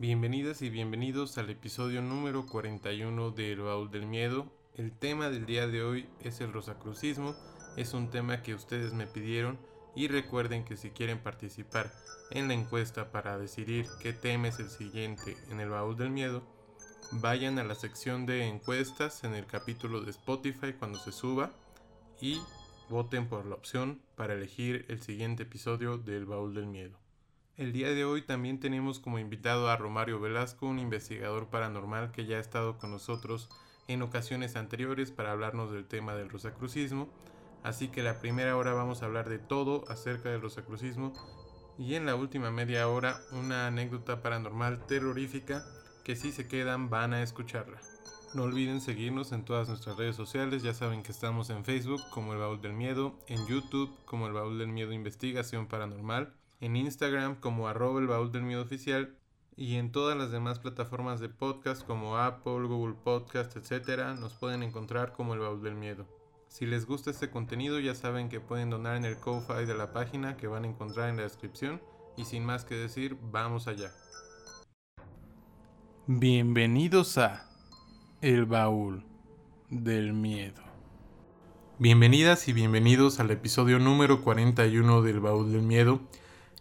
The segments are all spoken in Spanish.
Bienvenidas y bienvenidos al episodio número 41 de El Baúl del Miedo. El tema del día de hoy es el rosacrucismo. Es un tema que ustedes me pidieron y recuerden que si quieren participar en la encuesta para decidir qué tema es el siguiente en el Baúl del Miedo, vayan a la sección de encuestas en el capítulo de Spotify cuando se suba y voten por la opción para elegir el siguiente episodio del Baúl del Miedo. El día de hoy también tenemos como invitado a Romario Velasco, un investigador paranormal que ya ha estado con nosotros en ocasiones anteriores para hablarnos del tema del rosacrucismo. Así que la primera hora vamos a hablar de todo acerca del rosacrucismo y en la última media hora una anécdota paranormal terrorífica que si se quedan van a escucharla. No olviden seguirnos en todas nuestras redes sociales, ya saben que estamos en Facebook como el Baúl del Miedo, en YouTube como el Baúl del Miedo Investigación Paranormal, en Instagram como arroba el baúl del miedo oficial y en todas las demás plataformas de podcast como Apple, Google Podcast, etc. nos pueden encontrar como el baúl del miedo. Si les gusta este contenido ya saben que pueden donar en el Ko-Fi de la página que van a encontrar en la descripción y sin más que decir, vamos allá. Bienvenidos a El Baúl del Miedo. Bienvenidas y bienvenidos al episodio número 41 del Baúl del Miedo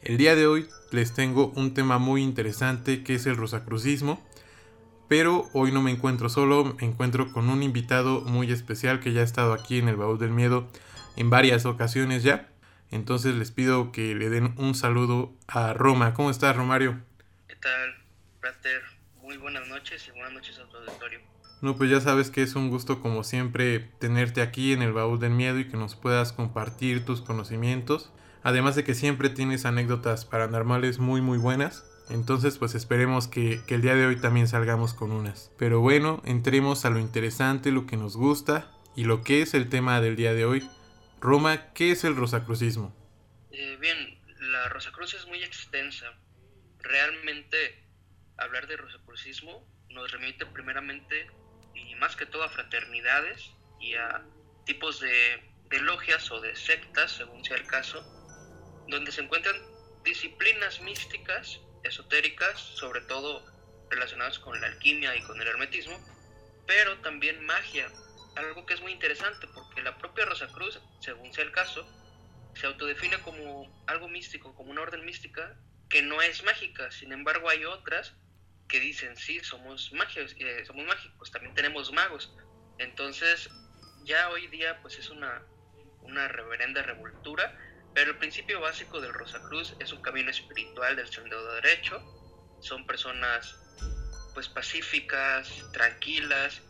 el día de hoy les tengo un tema muy interesante que es el rosacrucismo, pero hoy no me encuentro solo, me encuentro con un invitado muy especial que ya ha estado aquí en el Baúl del Miedo en varias ocasiones ya. Entonces les pido que le den un saludo a Roma. ¿Cómo estás, Romario? ¿Qué tal, Prater? Muy buenas noches y buenas noches a tu auditorio. No, pues ya sabes que es un gusto como siempre tenerte aquí en el Baúl del Miedo y que nos puedas compartir tus conocimientos. Además de que siempre tienes anécdotas paranormales muy muy buenas. Entonces pues esperemos que, el día de hoy también salgamos con unas. Pero bueno, entremos a lo interesante, lo que nos gusta y lo que es el tema del día de hoy. Roma, ¿qué es el rosacrucismo? Eh, bien, la rosacruz es muy extensa. Realmente hablar de rosacrucismo nos remite primeramente y más que todo a fraternidades y a tipos de, de logias o de sectas, según sea el caso, donde se encuentran disciplinas místicas, esotéricas, sobre todo relacionadas con la alquimia y con el hermetismo, pero también magia, algo que es muy interesante porque la propia Rosacruz, según sea el caso, se autodefine como algo místico, como una orden mística que no es mágica, sin embargo hay otras que dicen sí, somos magios, eh, somos mágicos, también tenemos magos, entonces ya hoy día pues es una, una reverenda revoltura pero el principio básico del Rosacruz es un camino espiritual del sendero derecho. Son personas pues pacíficas, tranquilas,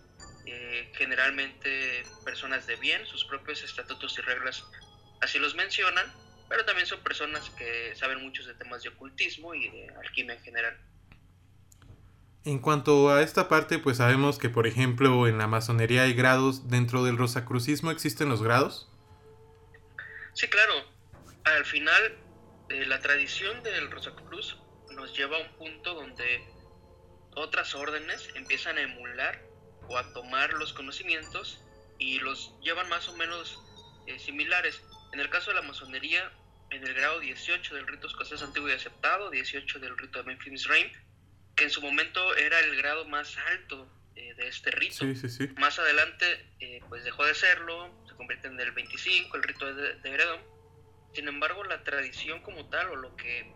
eh, generalmente personas de bien, sus propios estatutos y reglas así los mencionan, pero también son personas que saben muchos de temas de ocultismo y de alquimia en general. En cuanto a esta parte, pues sabemos que por ejemplo en la masonería hay grados, dentro del rosacrucismo existen los grados. Sí, claro, al final eh, la tradición del Rosacruz nos lleva a un punto donde otras órdenes empiezan a emular o a tomar los conocimientos y los llevan más o menos eh, similares. En el caso de la masonería, en el grado 18 del rito escocés antiguo y aceptado, 18 del rito de Memphis Reign, que en su momento era el grado más alto eh, de este rito. Más adelante, pues dejó de serlo, se convierte en el 25, el rito de, de sin embargo, la tradición como tal, o lo que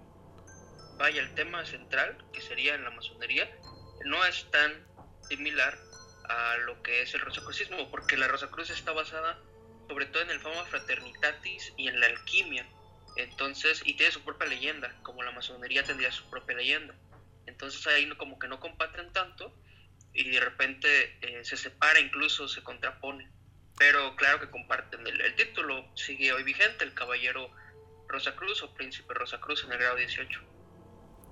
vaya el tema central, que sería en la masonería, no es tan similar a lo que es el rosacrucismo, porque la Rosacruz está basada sobre todo en el fama fraternitatis y en la alquimia. Entonces, y tiene su propia leyenda, como la masonería tendría su propia leyenda. Entonces ahí como que no comparten tanto y de repente eh, se separa, incluso se contrapone pero claro que comparten el, título, sigue hoy vigente el caballero Rosacruz o príncipe Rosacruz en el grado 18.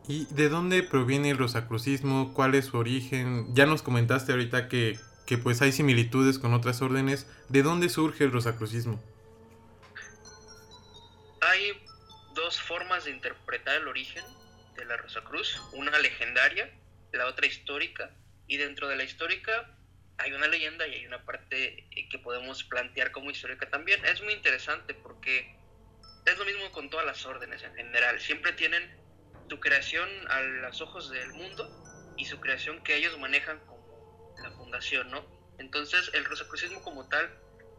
¿Y de dónde proviene el rosacrucismo? ¿Cuál es su origen? Ya nos comentaste ahorita que, que pues hay similitudes con otras órdenes. ¿De dónde surge el rosacrucismo? Hay dos formas de interpretar el origen de la Rosacruz, una legendaria, la otra histórica, y dentro de la histórica hay una leyenda y hay una parte eh, que podemos plantear como histórica también. Es muy interesante porque es lo mismo con todas las órdenes en general. Siempre tienen su creación a los ojos del mundo y su creación que ellos manejan como la fundación, ¿no? Entonces el rosacrucismo como tal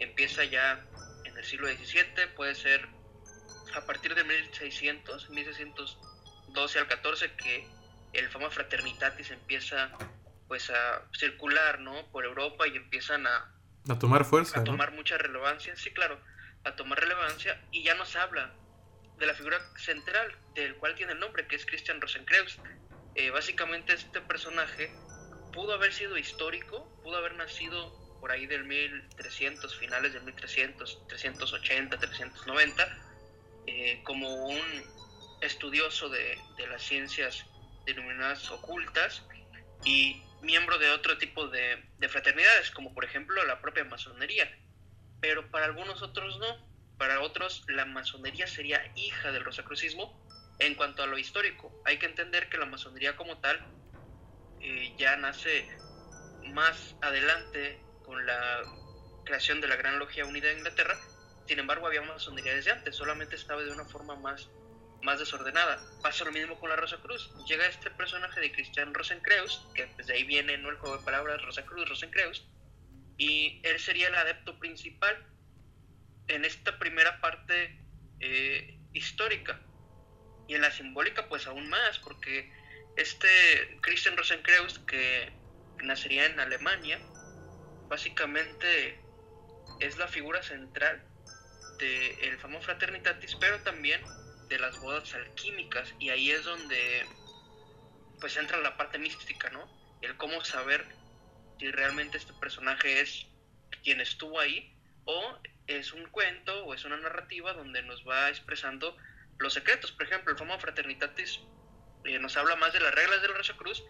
empieza ya en el siglo XVII, puede ser a partir de 1600, 1612 al 14, que el fama fraternitatis empieza pues a circular, ¿no? Por Europa y empiezan a... A tomar fuerza. A tomar mucha relevancia, sí, claro, a tomar relevancia y ya nos habla de la figura central del cual tiene el nombre, que es Christian Rosenkreuz. Eh, básicamente este personaje pudo haber sido histórico, pudo haber nacido por ahí del 1300, finales del 1300, 380, 390, como un estudioso de, de, las ciencias denominadas ocultas y miembro de otro tipo de, de fraternidades, como por ejemplo la propia masonería. Pero para algunos otros no, para otros la masonería sería hija del rosacrucismo en cuanto a lo histórico. Hay que entender que la masonería como tal eh, ya nace más adelante con la creación de la Gran Logia Unida de Inglaterra. Sin embargo, había masonería desde antes, solamente estaba de una forma más, más desordenada. Pasa lo mismo con la Rosa Cruz. Llega este personaje de Christian Rosencreuz, que pues, ahí viene ¿no? el juego de palabras Rosa Cruz, Rosencreuz, y él sería el adepto principal en esta primera parte eh, histórica. Y en la simbólica, pues aún más, porque este Christian Rosenkreuz, que nacería en Alemania, básicamente es la figura central del famoso Fraternitatis, pero también de las bodas alquímicas. Y ahí es donde pues entra la parte mística, ¿no? El cómo saber si realmente este personaje es quien estuvo ahí o es un cuento o es una narrativa donde nos va expresando los secretos. Por ejemplo, el famoso Fraternitatis eh, nos habla más de las reglas del Rosa Cruz,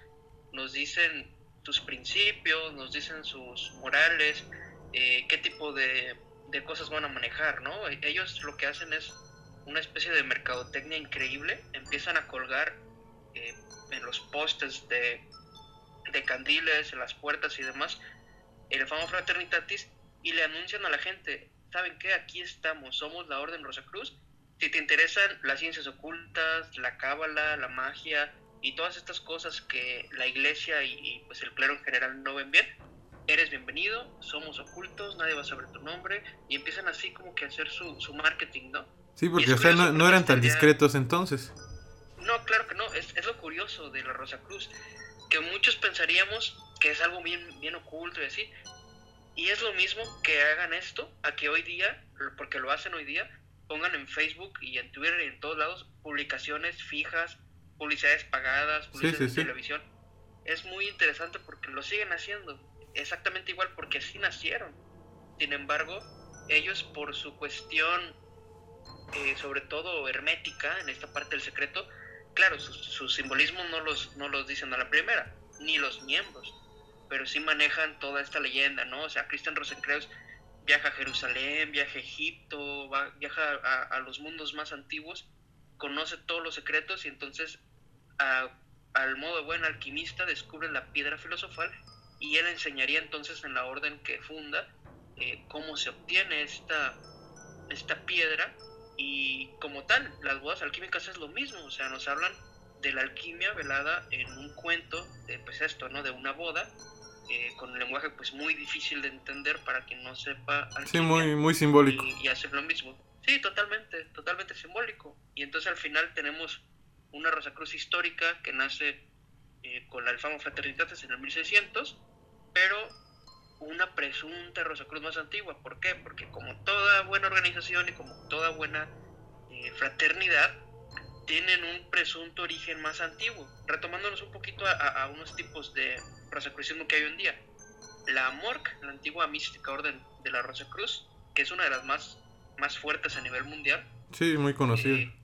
nos dicen sus principios, nos dicen sus morales, eh, qué tipo de, de, cosas van a manejar, ¿no? Ellos lo que hacen es una especie de mercadotecnia increíble, empiezan a colgar eh, en los postes de, de candiles, en las puertas y demás, el famoso Fraternitatis y le anuncian a la gente, ¿saben qué? Aquí estamos, somos la Orden Rosacruz. Si te interesan las ciencias ocultas, la cábala, la magia y todas estas cosas que la iglesia y, pues el clero en general no ven bien, eres bienvenido, somos ocultos, nadie va a saber tu nombre y empiezan así como que a hacer su, su marketing, ¿no? Sí, porque o sea, no, eran tan discretos entonces. No, claro que no, es, es lo curioso de la Rosacruz, que muchos pensaríamos que es algo bien, bien oculto y así, y es lo mismo que hagan esto a que hoy día, porque lo hacen hoy día, pongan en Facebook y en Twitter y en todos lados publicaciones fijas, publicidades pagadas, publicidades de televisión. Es muy interesante porque lo siguen haciendo exactamente igual porque así nacieron. Sin embargo, ellos por su cuestión, eh, sobre todo hermética, en esta parte del secreto, claro, sus su simbolismos no los, no los dicen a la primera, ni los miembros pero sí manejan toda esta leyenda, ¿no? O sea, Christian Rosenkreuz viaja a Jerusalén, viaja a Egipto, viaja a, los mundos más antiguos, conoce todos los secretos y entonces al modo buen alquimista descubre la piedra filosofal y él enseñaría entonces en la orden que funda eh, cómo se obtiene esta, esta piedra y como tal, las bodas alquímicas es lo mismo, o sea, nos hablan de la alquimia velada en un cuento de pues esto, ¿no? De una boda eh, con un lenguaje pues muy difícil de entender para quien no sepa. Sí, muy, muy simbólico. Y, hacer lo mismo. Sí, totalmente, totalmente simbólico. Y entonces al final tenemos una Rosacruz histórica que nace eh, con la Alfama Fraternitatis en el 1600, pero una presunta Rosacruz más antigua. ¿Por qué? Porque como toda buena organización y como toda buena eh, fraternidad, tienen un presunto origen más antiguo. Retomándonos un poquito a unos tipos de, rosacrucismo que hay hoy en día. La MORC, la antigua mística orden de la Rosa Cruz, que es una de las más, más fuertes a nivel mundial. Sí, muy conocida. Eh,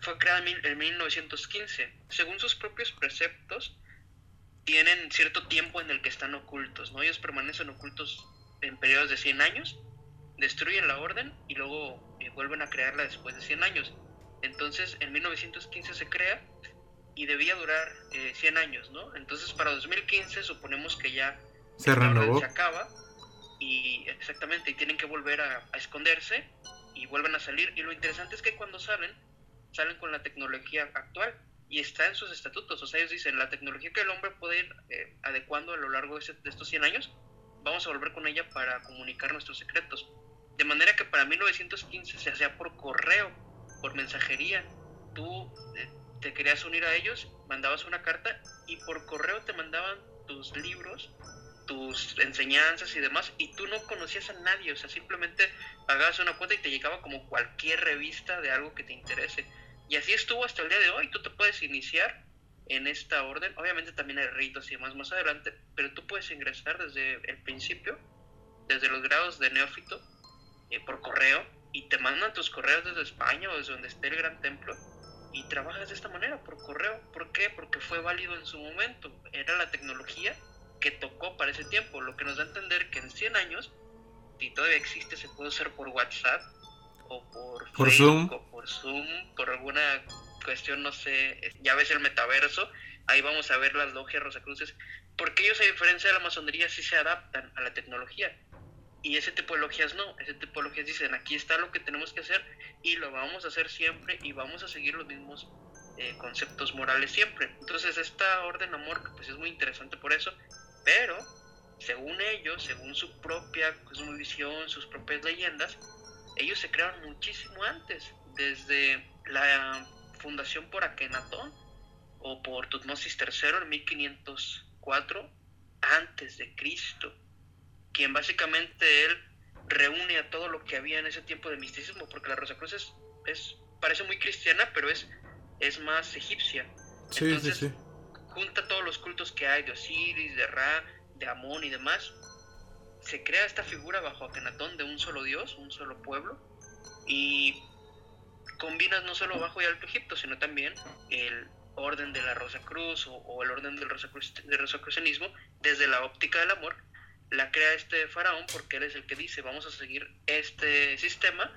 fue creada en 1915. Según sus propios preceptos, tienen cierto tiempo en el que están ocultos, ¿no? Ellos permanecen ocultos en periodos de 100 años, destruyen la orden y luego eh, vuelven a crearla después de 100 años. Entonces, en 1915 se crea y debía durar 100 eh, años, ¿no? Entonces para 2015 suponemos que ya se renovó. Se acaba y exactamente, y tienen que volver a, esconderse y vuelven a salir. Y lo interesante es que cuando salen, salen con la tecnología actual. Y está en sus estatutos. O sea, ellos dicen, la tecnología que el hombre puede ir eh, adecuando a lo largo de, de, estos 100 años, vamos a volver con ella para comunicar nuestros secretos. De manera que para 1915 se hacía por correo, por mensajería. Tú eh, te querías unir a ellos, mandabas una carta y por correo te mandaban tus libros, tus enseñanzas y demás, y tú no conocías a nadie, o sea, simplemente pagabas una cuota y te llegaba como cualquier revista de algo que te interese. Y así estuvo hasta el día de hoy. Tú te puedes iniciar en esta orden. Obviamente también hay ritos y demás más adelante, pero tú puedes ingresar desde el principio, desde los grados de neófito, eh, por correo, y te mandan tus correos desde España o desde donde esté el gran templo, y trabajas de esta manera, por correo. ¿Por qué? Porque fue válido en su momento. Era la tecnología que tocó para ese tiempo, lo que nos da a entender que en 100 años, si todavía existe, se puede usar por WhatsApp, o por, por Zoom. o por Zoom, por alguna cuestión, no sé, ya ves el metaverso, ahí vamos a ver las logias Rosacruces, porque ellos a diferencia de la masonería sí se adaptan a la tecnología. Y ese tipo de logias no, ese tipo de logias dicen, aquí está lo que tenemos que hacer y lo vamos a hacer siempre y vamos a seguir los mismos eh, conceptos morales siempre. Entonces esta orden amor pues es muy interesante por eso, pero según ellos, según su propia visión, sus propias leyendas, ellos se crearon muchísimo antes, desde la fundación por Akenatón o por Tutmosis III en 1504 antes de Cristo, quien básicamente él reúne a todo lo que había en ese tiempo de misticismo, porque la Rosa Cruz es, parece muy cristiana, pero es, es más egipcia. Entonces, junta todos los cultos que hay de Osiris, de Ra, de Amón y demás, se crea esta figura bajo Akenatón de un solo dios, un solo pueblo, y combinas no solo bajo y alto Egipto, sino también el orden de la Rosa Cruz o, el orden del Rosacruz, del Rosacrucianismo desde la óptica del amor, la crea este faraón porque él es el que dice vamos a seguir este sistema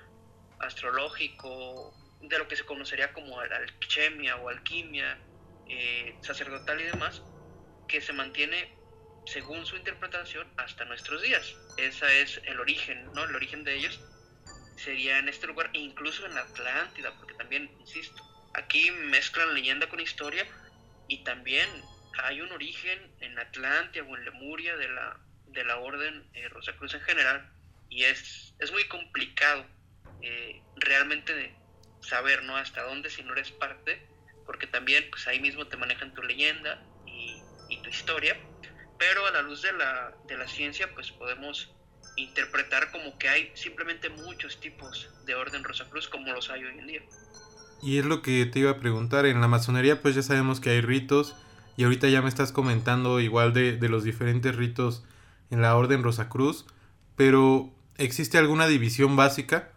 astrológico de lo que se conocería como alquimia o alquimia eh, sacerdotal y demás, que se mantiene según su interpretación, hasta nuestros días. Ese es el origen, ¿no? El origen de ellos sería en este lugar, e incluso en Atlántida, porque también, insisto, aquí mezclan leyenda con historia y también hay un origen en Atlántida o en Lemuria de la, de la orden eh, Rosacruz en general y es, es muy complicado eh, realmente saber no hasta dónde si no eres parte porque también pues ahí mismo te manejan tu leyenda y, y tu historia pero a la luz de la, de la ciencia pues podemos interpretar como que hay simplemente muchos tipos de orden Rosacruz como los hay hoy en día. Y es lo que te iba a preguntar, en la masonería pues ya sabemos que hay ritos y ahorita ya me estás comentando igual de, de los diferentes ritos en la orden Rosacruz, pero ¿existe alguna división básica?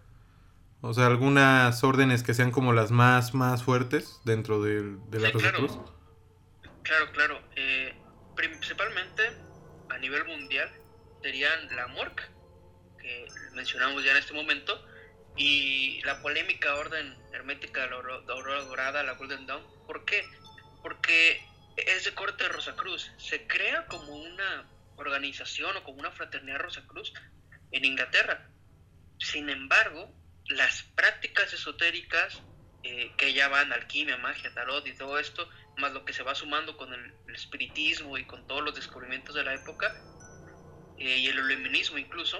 O sea, algunas órdenes que sean como las más, más fuertes dentro de, de la Rosacruz. Claro, claro. Eh, principalmente a nivel mundial serían la MORC, que mencionamos ya en este momento, y la polémica orden hermética de la Aurora Dorada, la Golden Dawn. ¿Por qué? Porque es de corte de Rosacruz. Se crea como una organización o como una fraternidad Rosacruz en Inglaterra. Sin embargo, las prácticas esotéricas eh, que ya van alquimia, magia, tarot y todo esto, más lo que se va sumando con el, espiritismo y con todos los descubrimientos de la época, eh, y el iluminismo incluso,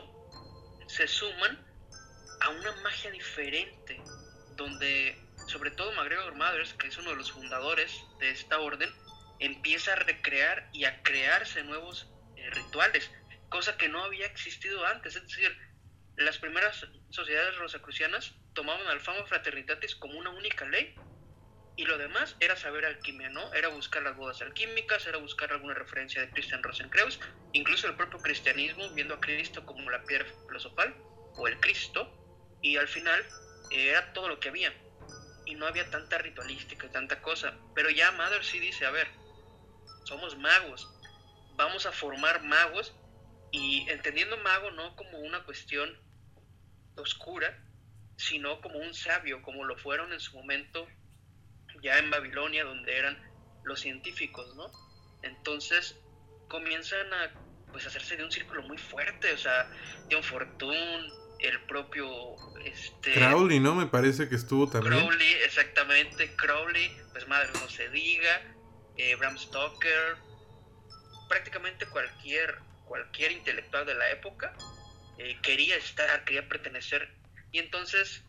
se suman a una magia diferente, donde sobre todo MacGregor Mathers, que es uno de los fundadores de esta orden, empieza a recrear y a crearse nuevos eh, rituales, cosa que no había existido antes. Es decir, las primeras sociedades rosacrucianas tomaban al fama fraternitatis como una única ley y lo demás era saber alquimia, ¿no? Era buscar las bodas alquímicas, era buscar alguna referencia de Christian Rosenkreuz, incluso el propio cristianismo, viendo a Cristo como la piedra filosofal o el Cristo, y al final eh, era todo lo que había. Y no había tanta ritualística y tanta cosa. Pero ya Mother sí dice, a ver, somos magos, vamos a formar magos, y entendiendo mago no como una cuestión oscura, sino como un sabio, como lo fueron en su momento ya en Babilonia, donde eran los científicos, ¿no? Entonces comienzan a pues hacerse de un círculo muy fuerte, o sea, John Fortune, el propio este Crowley, ¿no? Me parece que estuvo también. Crowley, exactamente, Crowley, pues madre no se diga, eh, Bram Stoker, prácticamente cualquier cualquier intelectual de la época eh, quería estar, quería pertenecer y entonces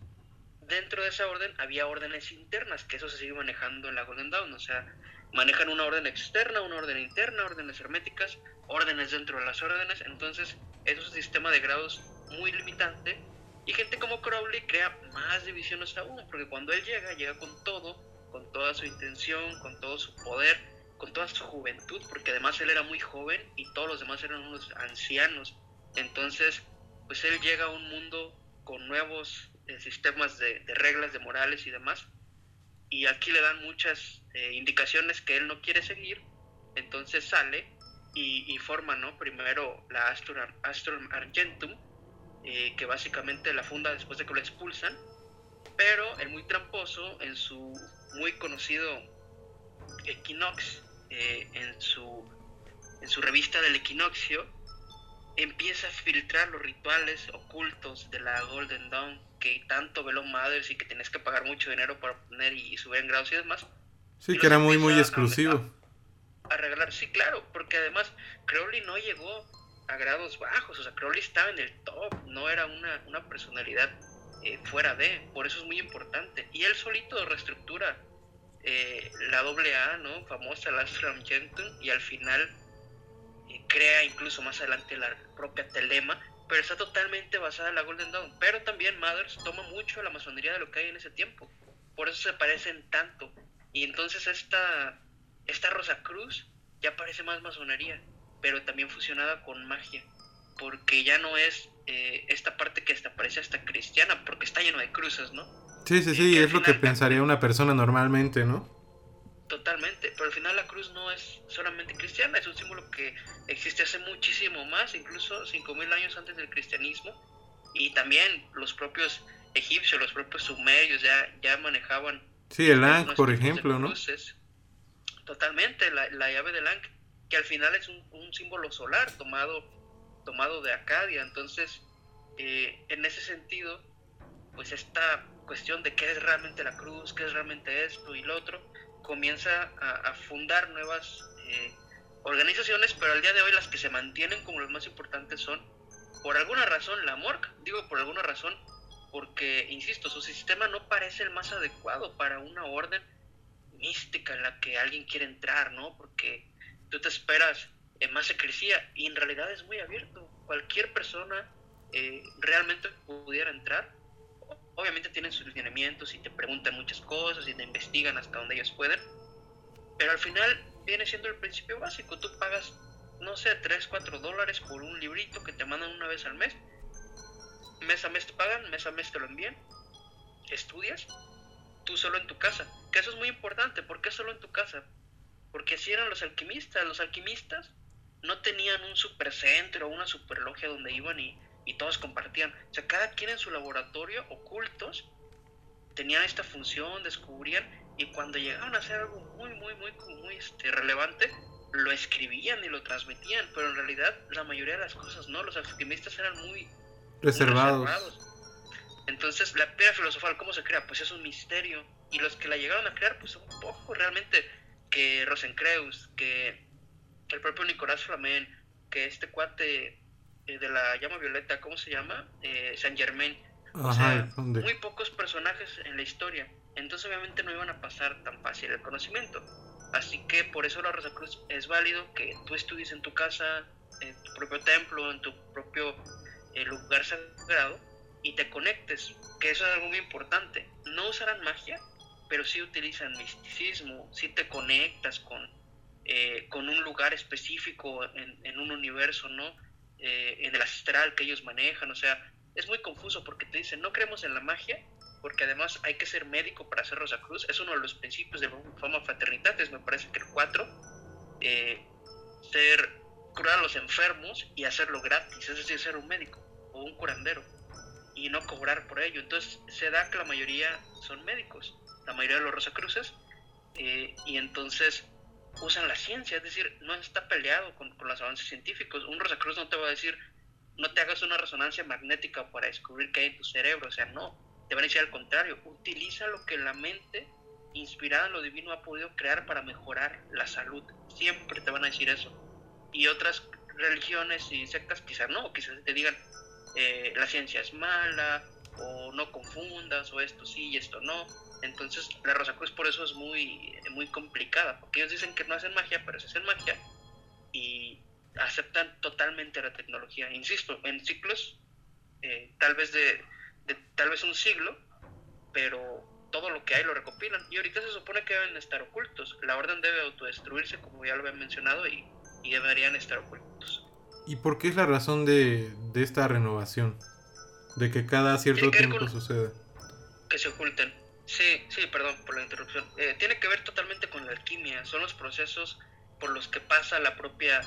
dentro de esa orden había órdenes internas, que eso se sigue manejando en la Golden Dawn, o sea, manejan una orden externa, una orden interna, órdenes herméticas, órdenes dentro de las órdenes, entonces es un sistema de grados muy limitante y gente como Crowley crea más divisiones aún, porque cuando él llega, llega con todo, con toda su intención, con todo su poder, con toda su juventud, porque además él era muy joven y todos los demás eran unos ancianos, entonces pues él llega a un mundo con nuevos sistemas de, reglas, de morales y demás, y aquí le dan muchas eh, indicaciones que él no quiere seguir, entonces sale y, forma, ¿no? Primero la Astrum, Astrum Argentum, eh, que básicamente la funda después de que lo expulsan, pero el muy tramposo, en su muy conocido Equinox, eh, en, su, en su revista del equinoccio, empieza a filtrar los rituales ocultos de la Golden Dawn que tanto veló Mothers y que tienes que pagar mucho dinero para poner y, subir en grados y demás. Sí, que era muy, muy exclusivo. A, regalar, sí, claro, porque además Crowley no llegó a grados bajos, o sea, Crowley estaba en el top, no era una, una personalidad eh, fuera de, por eso es muy importante. Y él solito reestructura eh, la doble A, ¿no? Famosa, la Gentum, y al final eh, crea incluso más adelante la propia Telema, pero está totalmente basada en la Golden Dawn. Pero también Mothers toma mucho la masonería de lo que hay en ese tiempo. Por eso se parecen tanto. Y entonces esta, esta Rosa Cruz ya parece más masonería, pero también fusionada con magia. Porque ya no es eh, esta parte que hasta parece hasta cristiana, porque está lleno de cruces, ¿no? Sí, sí, sí, es lo que pensaría una persona normalmente, ¿no? Totalmente, pero al final la cruz no es solamente cristiana, es un símbolo que existe hace muchísimo más, incluso 5.000 años antes del cristianismo, y también los propios egipcios, los propios sumerios ya, ya manejaban... Sí, el Ankh, por ejemplo, ¿no? Totalmente, la, la, llave del Ankh, que al final es un, un, símbolo solar tomado, tomado de Acadia, entonces, eh, en ese sentido, pues esta cuestión de qué es realmente la cruz, qué es realmente esto y lo otro, comienza a, fundar nuevas eh, organizaciones, pero al día de hoy las que se mantienen como las más importantes son, por alguna razón, la MORC, digo por alguna razón, porque, insisto, su sistema no parece el más adecuado para una orden mística en la que alguien quiere entrar, ¿no? Porque tú te esperas en más secrecía y en realidad es muy abierto. Cualquier persona eh, realmente pudiera entrar obviamente tienen sus lineamientos y te preguntan muchas cosas y te investigan hasta donde ellos pueden, pero al final viene siendo el principio básico. Tú pagas, no sé, 3, 4 dólares por un librito que te mandan una vez al mes. Mes a mes te pagan, mes a mes te lo envían. Estudias, tú solo en tu casa. Que eso es muy importante. ¿Por qué solo en tu casa? Porque así eran los alquimistas. Los alquimistas no tenían un supercentro o una superlogia donde iban y y todos compartían. O sea, cada quien en su laboratorio, ocultos, tenían esta función, descubrían, y cuando llegaban a hacer algo muy, muy, muy, muy este, relevante, lo escribían y lo transmitían, pero en realidad la mayoría de las cosas no, los alquimistas eran muy reservados. Entonces, la piedra filosofal, ¿cómo se crea? Pues es un misterio. Y los que la llegaron a crear, pues un poco realmente que Rosencreus, que el propio Nicolás Flamen, que este cuate de la llama violeta, ¿cómo se llama? Eh, San Germain. o sea, muy pocos personajes en la historia. Entonces obviamente no iban a pasar tan fácil el conocimiento. Así que por eso la Rosa Cruz es válido que tú estudies en tu casa, en tu propio templo, en tu propio eh, lugar sagrado y te conectes, que eso es algo muy importante. No usarán magia, pero sí utilizan misticismo, sí te conectas con, con un lugar específico en, en un universo, ¿no? Eh, en el astral que ellos manejan, o sea, es muy confuso porque te dicen, no creemos en la magia, porque además hay que ser médico para hacer Rosa Cruz, es uno de los principios de Fama Fraternitatis, me parece que el 4, eh, ser, curar a los enfermos y hacerlo gratis, es decir, ser un médico o un curandero y no cobrar por ello. Entonces se da que la mayoría son médicos, la mayoría de los Rosacruces, eh, y entonces usan la ciencia, es decir, no está peleado con, los avances científicos. Un Rosacruz no te va a decir, no te hagas una resonancia magnética para descubrir qué hay en tu cerebro, o sea, no, te van a decir al contrario, utiliza lo que la mente inspirada en lo divino ha podido crear para mejorar la salud, siempre te van a decir eso. Y otras religiones y sectas quizás no, quizás te digan, eh, la ciencia es mala, o no confundas, o esto sí y esto no. Entonces la Rosa Cruz por eso es muy, muy complicada, porque ellos dicen que no hacen magia, pero se hacen magia y aceptan totalmente la tecnología. Insisto, en ciclos, eh, tal vez de, tal vez un siglo, pero todo lo que hay lo recopilan. Y ahorita se supone que deben estar ocultos. La orden debe autodestruirse, como ya lo había mencionado, y, y deberían estar ocultos. ¿Y por qué es la razón de, de esta renovación? De que cada cierto tiempo suceda. Que se oculten. Sí, sí, perdón por la interrupción. Eh, tiene que ver totalmente con la alquimia. Son los procesos por los que pasa la propia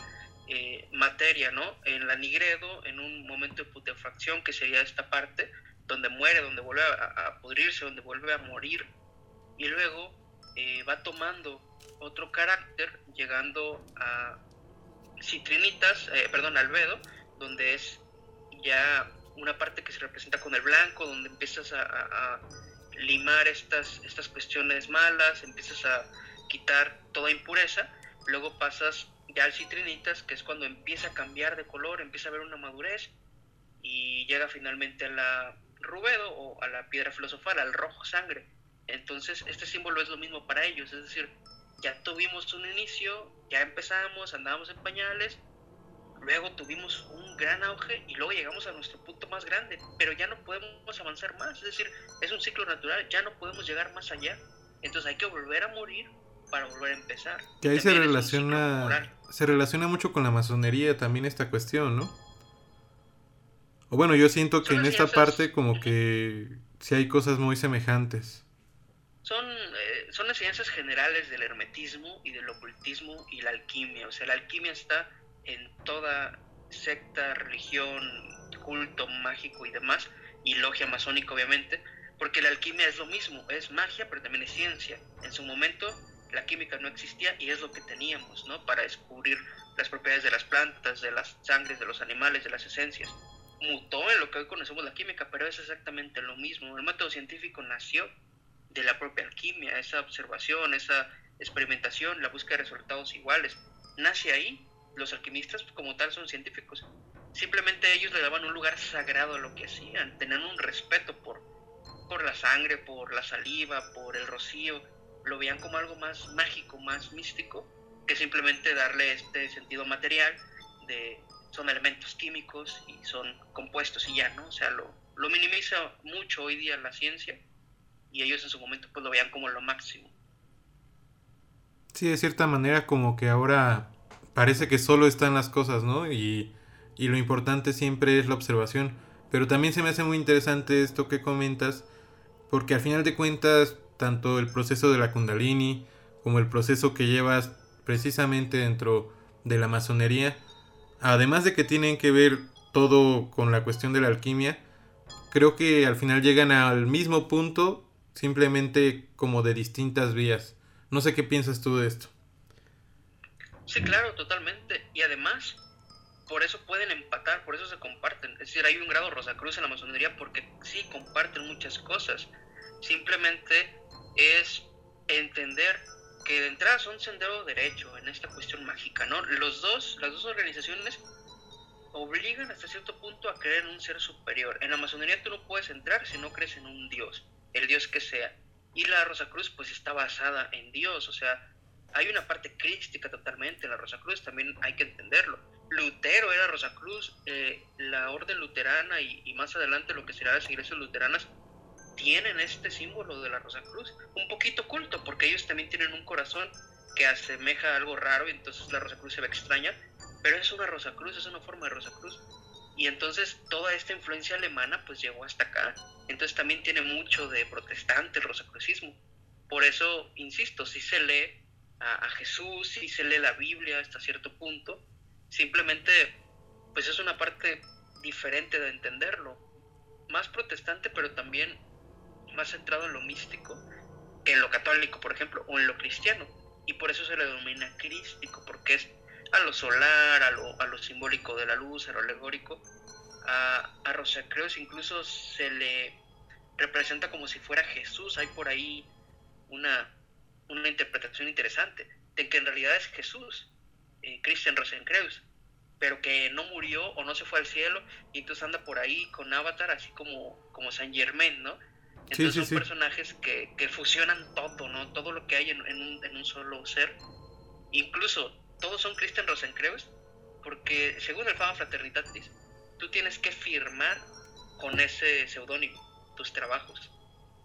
eh, materia, ¿no? En la nigredo, en un momento de putrefacción, que sería esta parte, donde muere, donde vuelve a, pudrirse, donde vuelve a morir, y luego eh, va tomando otro carácter, llegando a citrinitas, eh, perdón, albedo, donde es ya una parte que se representa con el blanco, donde empiezas a, limar estas, estas cuestiones malas, empiezas a quitar toda impureza, luego pasas ya al citrinitas, que es cuando empieza a cambiar de color, empieza a ver una madurez y llega finalmente a la rubedo o a la piedra filosofal, al rojo sangre. Entonces, este símbolo es lo mismo para ellos, es decir, ya tuvimos un inicio, ya empezamos, andábamos en pañales, luego tuvimos un gran auge y luego llegamos a nuestro punto más grande, pero ya no podemos avanzar más, es decir, es un ciclo natural, ya no podemos llegar más allá. Entonces hay que volver a morir para volver a empezar. Que ahí se relaciona se relaciona mucho con la masonería también esta cuestión, ¿no? O bueno, yo siento que en esta parte como que sí hay cosas muy semejantes. Son, eh, son ciencias generales del hermetismo y del ocultismo y la alquimia. O sea, la alquimia está en toda secta, religión, culto mágico y demás, y logia masónica obviamente, porque la alquimia es lo mismo, es magia, pero también es ciencia. En su momento la química no existía y es lo que teníamos, ¿no? Para descubrir las propiedades de las plantas, de las sangres, de los animales, de las esencias. Mutó en lo que hoy conocemos la química, pero es exactamente lo mismo. El método científico nació de la propia alquimia, esa observación, esa experimentación, la búsqueda de resultados iguales. Nace ahí. Los alquimistas como tal son científicos. Simplemente ellos le daban un lugar sagrado a lo que hacían, tenían un respeto por, por la sangre, por la saliva, por el rocío, lo veían como algo más mágico, más místico, que simplemente darle este sentido material de son elementos químicos y son compuestos y ya, ¿no? O sea, lo, lo minimiza mucho hoy día la ciencia y ellos en su momento pues lo veían como lo máximo. Sí, de cierta manera como que ahora parece que solo están las cosas, ¿no? Y, y lo importante siempre es la observación. Pero también se me hace muy interesante esto que comentas, porque al final de cuentas tanto el proceso de la kundalini como el proceso que llevas precisamente dentro de la masonería, además de que tienen que ver todo con la cuestión de la alquimia, creo que al final llegan al mismo punto, simplemente como de distintas vías. No sé qué piensas tú de esto. Sí, claro, totalmente. Y además, por eso pueden empatar, por eso se comparten. Es decir, hay un grado Rosacruz en la masonería porque sí comparten muchas cosas. Simplemente es entender que de entrada son sendero derecho en esta cuestión mágica, ¿no? Los dos, las dos organizaciones obligan hasta cierto punto a creer en un ser superior. En la masonería tú no puedes entrar si no crees en un dios, el dios que sea. Y la Rosa Cruz pues está basada en Dios, o sea, hay una parte crística totalmente en la Rosa Cruz, también hay que entenderlo. Lutero era Rosa Cruz, eh, la orden luterana y, más adelante lo que será las iglesias luteranas tienen este símbolo de la Rosa Cruz, un poquito oculto, porque ellos también tienen un corazón que asemeja algo raro y entonces la Rosa Cruz se ve extraña, pero es una Rosa Cruz, es una forma de Rosa Cruz. Y entonces toda esta influencia alemana pues llegó hasta acá. Entonces también tiene mucho de protestante el rosacrucismo. Por eso, insisto, si se lee a, Jesús, si se lee la Biblia hasta cierto punto, simplemente pues es una parte diferente de entenderlo. Más protestante, pero también más centrado en lo místico que en lo católico, por ejemplo, o en lo cristiano. Y por eso se le denomina crístico, porque es a lo solar, a lo, a lo simbólico de la luz, a lo alegórico. A, a Rosacreus incluso se le representa como si fuera Jesús. Hay por ahí una, una interpretación interesante de que en realidad es Jesús, eh, Christian Rosencreuz, pero que no murió o no se fue al cielo y entonces anda por ahí con Avatar, así como, como Saint Germain, ¿no? Entonces son personajes que, que, fusionan todo, ¿no? Todo lo que hay en, un, en un solo ser. Incluso todos son Christian Rosencreuz, porque según el Fama Fraternitatis, tú tienes que firmar con ese seudónimo tus trabajos.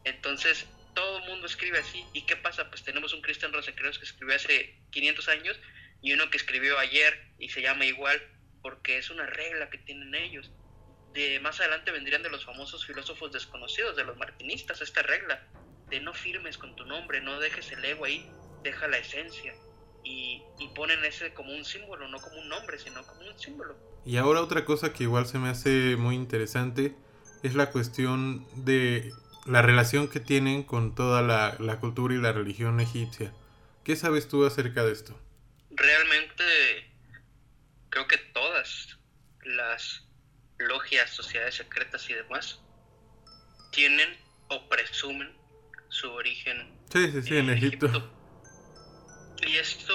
Entonces, todo el mundo escribe así. ¿Y qué pasa? Pues tenemos un Christian Rosencreuz que escribió hace 500 años y uno que escribió ayer y se llama igual porque es una regla que tienen ellos. De más adelante vendrían de los famosos filósofos desconocidos, de los martinistas, esta regla de no firmes con tu nombre, no dejes el ego ahí, deja la esencia. Y, y ponen ese como un símbolo, no como un nombre, sino como un símbolo. Y ahora otra cosa que igual se me hace muy interesante es la cuestión de la relación que tienen con toda la, la cultura y la religión egipcia. ¿Qué sabes tú acerca de esto? realmente creo que todas las logias, sociedades secretas y demás tienen o presumen su origen en, Egipto. Y esto,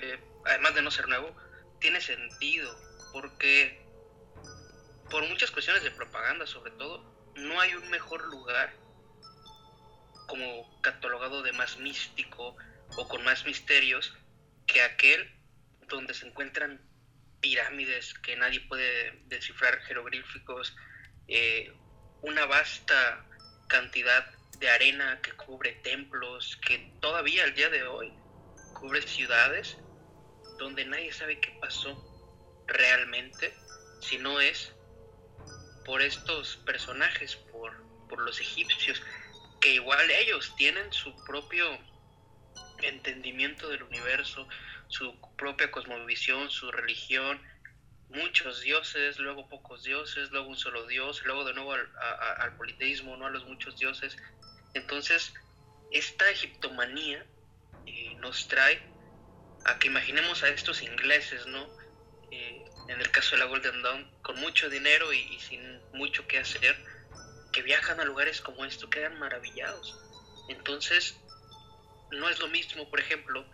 eh, además de no ser nuevo, tiene sentido porque por muchas cuestiones de propaganda sobre todo, no hay un mejor lugar como catalogado de más místico o con más misterios que aquel donde se encuentran pirámides que nadie puede descifrar, jeroglíficos, eh, una vasta cantidad de arena que cubre templos, que todavía al día de hoy cubre ciudades donde nadie sabe qué pasó realmente, si no es por estos personajes, por, por los egipcios, que igual ellos tienen su propio entendimiento del universo, su propia cosmovisión, su religión, muchos dioses, luego pocos dioses, luego un solo dios, luego de nuevo al, politeísmo, no a los muchos dioses. Entonces, esta egiptomanía eh, nos trae a que imaginemos a estos ingleses, ¿no? Eh, en el caso de la Golden Dawn, con mucho dinero y, y, sin mucho que hacer, que viajan a lugares como esto, quedan maravillados. Entonces, no es lo mismo, por ejemplo,